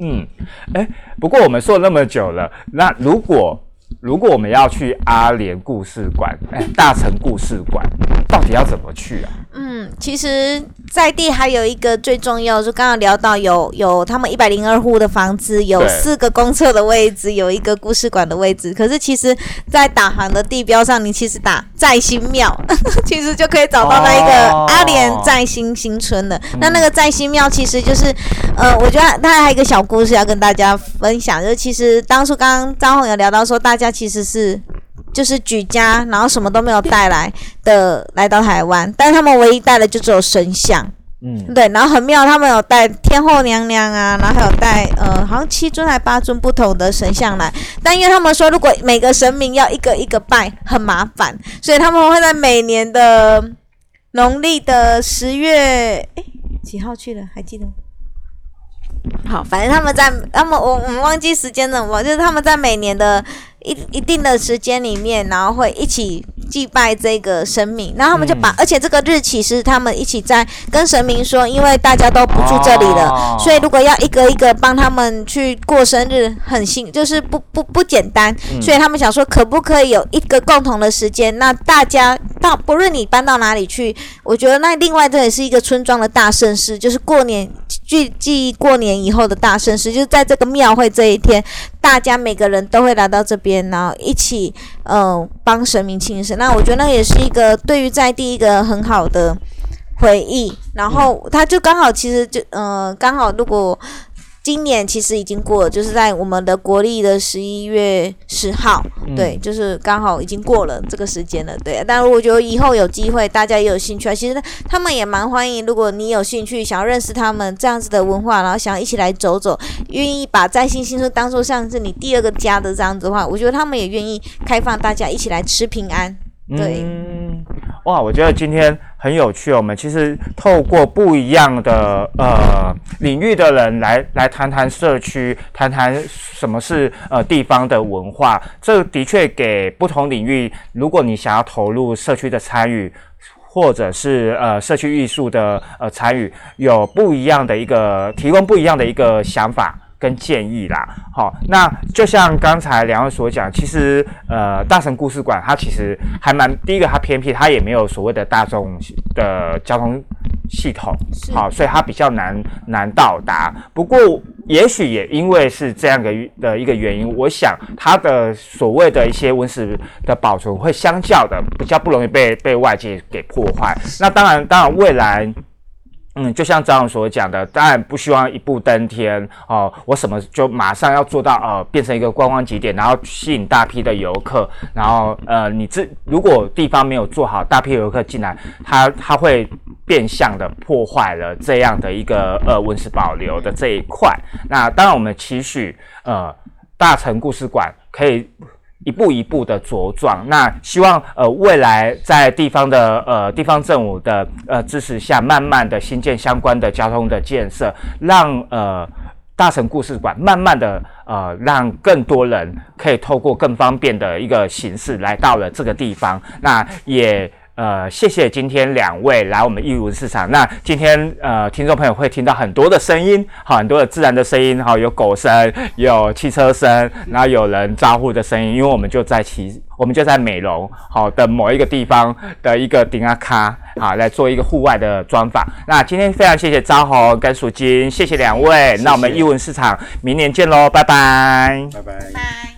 嗯，哎，不过我们说了那么久了，那如果如果我们要去阿联故事馆，哎，大成故事馆，到底要怎么去啊？嗯，其实在地还有一个最重要，就刚刚聊到有有他们一百零二户的房子，有四个公厕的位置，有一个故事馆的位置。可是其实，在导航的地标上，你其实打在新庙，其实就可以找到那一个哦阿莲在新新村的。那那个在新庙其实就是，呃，我觉得它还有一个小故事要跟大家分享，就是其实当初刚刚张宏有聊到说，大家其实是。就是举家，然后什么都没有带来的来到台湾，但是他们唯一带的就只有神像，嗯，对，然后很妙，他们有带天后娘娘啊，然后还有带呃，好像七尊还八尊不同的神像来，但因为他们说如果每个神明要一个一个拜很麻烦，所以他们会在每年的农历的十月诶几号去了，还记得吗？好，反正他们在他们我我们忘记时间了，我就是他们在每年的一一定的时间里面，然后会一起祭拜这个神明，然后他们就把，而且这个日期是他们一起在跟神明说，因为大家都不住这里了，哦。所以如果要一个一个帮他们去过生日，很辛，就是不不不简单，所以他们想说，可不可以有一个共同的时间，那大家到不论你搬到哪里去，我觉得那另外这也是一个村庄的大盛事，就是过年距记过年以后的大盛事，就是在这个庙会这一天，大家每个人都会来到这边，然后一起嗯帮神明庆生。那我觉得那也是一个对于在地一个很好的回忆。然后他就刚好其实就嗯刚好如果。今年其实已经过了，就是在我们的国历的十一月十号，对，就是刚好已经过了这个时间了，对。但我觉得以后有机会，大家也有兴趣啊，其实他们也蛮欢迎。如果你有兴趣，想要认识他们这样子的文化，然后想要一起来走走，愿意把摘星星村当做像是你第二个家的这样子的话，我觉得他们也愿意开放大家一起来吃平安。对，嗯，哇，我觉得今天很有趣哦。我们其实透过不一样的呃领域的人来来谈谈社区，谈谈什么是呃地方的文化。这的确给不同领域，如果你想要投入社区的参与。或者是呃社区艺术的呃参与，有不一样的一个提供不一样的一个想法跟建议啦。好，那就像刚才两位所讲，其实呃大神故事馆它其实还蛮第一个它偏僻，它也没有所谓的大众的交通系统，好，所以它比较难难到达。不过也许也因为是这样的的一个原因，我想它的所谓的一些文史的保存会相较的比较不容易被被外界给破坏。那当然，当然未来。嗯，就像张总所讲的，当然不希望一步登天哦，我什么就马上要做到呃，变成一个观光景点，然后吸引大批的游客，然后呃，你这如果地方没有做好，大批游客进来，它它会变相的破坏了这样的一个呃文史保留的这一块。那当然，我们期许呃大成故事馆可以。一步一步的茁壮，那希望呃未来在地方的呃地方政府的呃支持下，慢慢的新建相关的交通的建设，让呃大成故事馆慢慢的呃让更多人可以透过更方便的一个形式来到了这个地方，那也。呃，谢谢今天两位来我们义文市场。那今天呃，听众朋友会听到很多的声音，好，很多的自然的声音，好，有狗声，有汽车声，然后有人招呼的声音，因为我们就在其，我们就在美容好的某一个地方的一个顶阿卡，好，来做一个户外的专访。那今天非常谢谢张红跟蜀金，谢谢两位。那我们义文市场明年见喽，拜。拜拜。拜。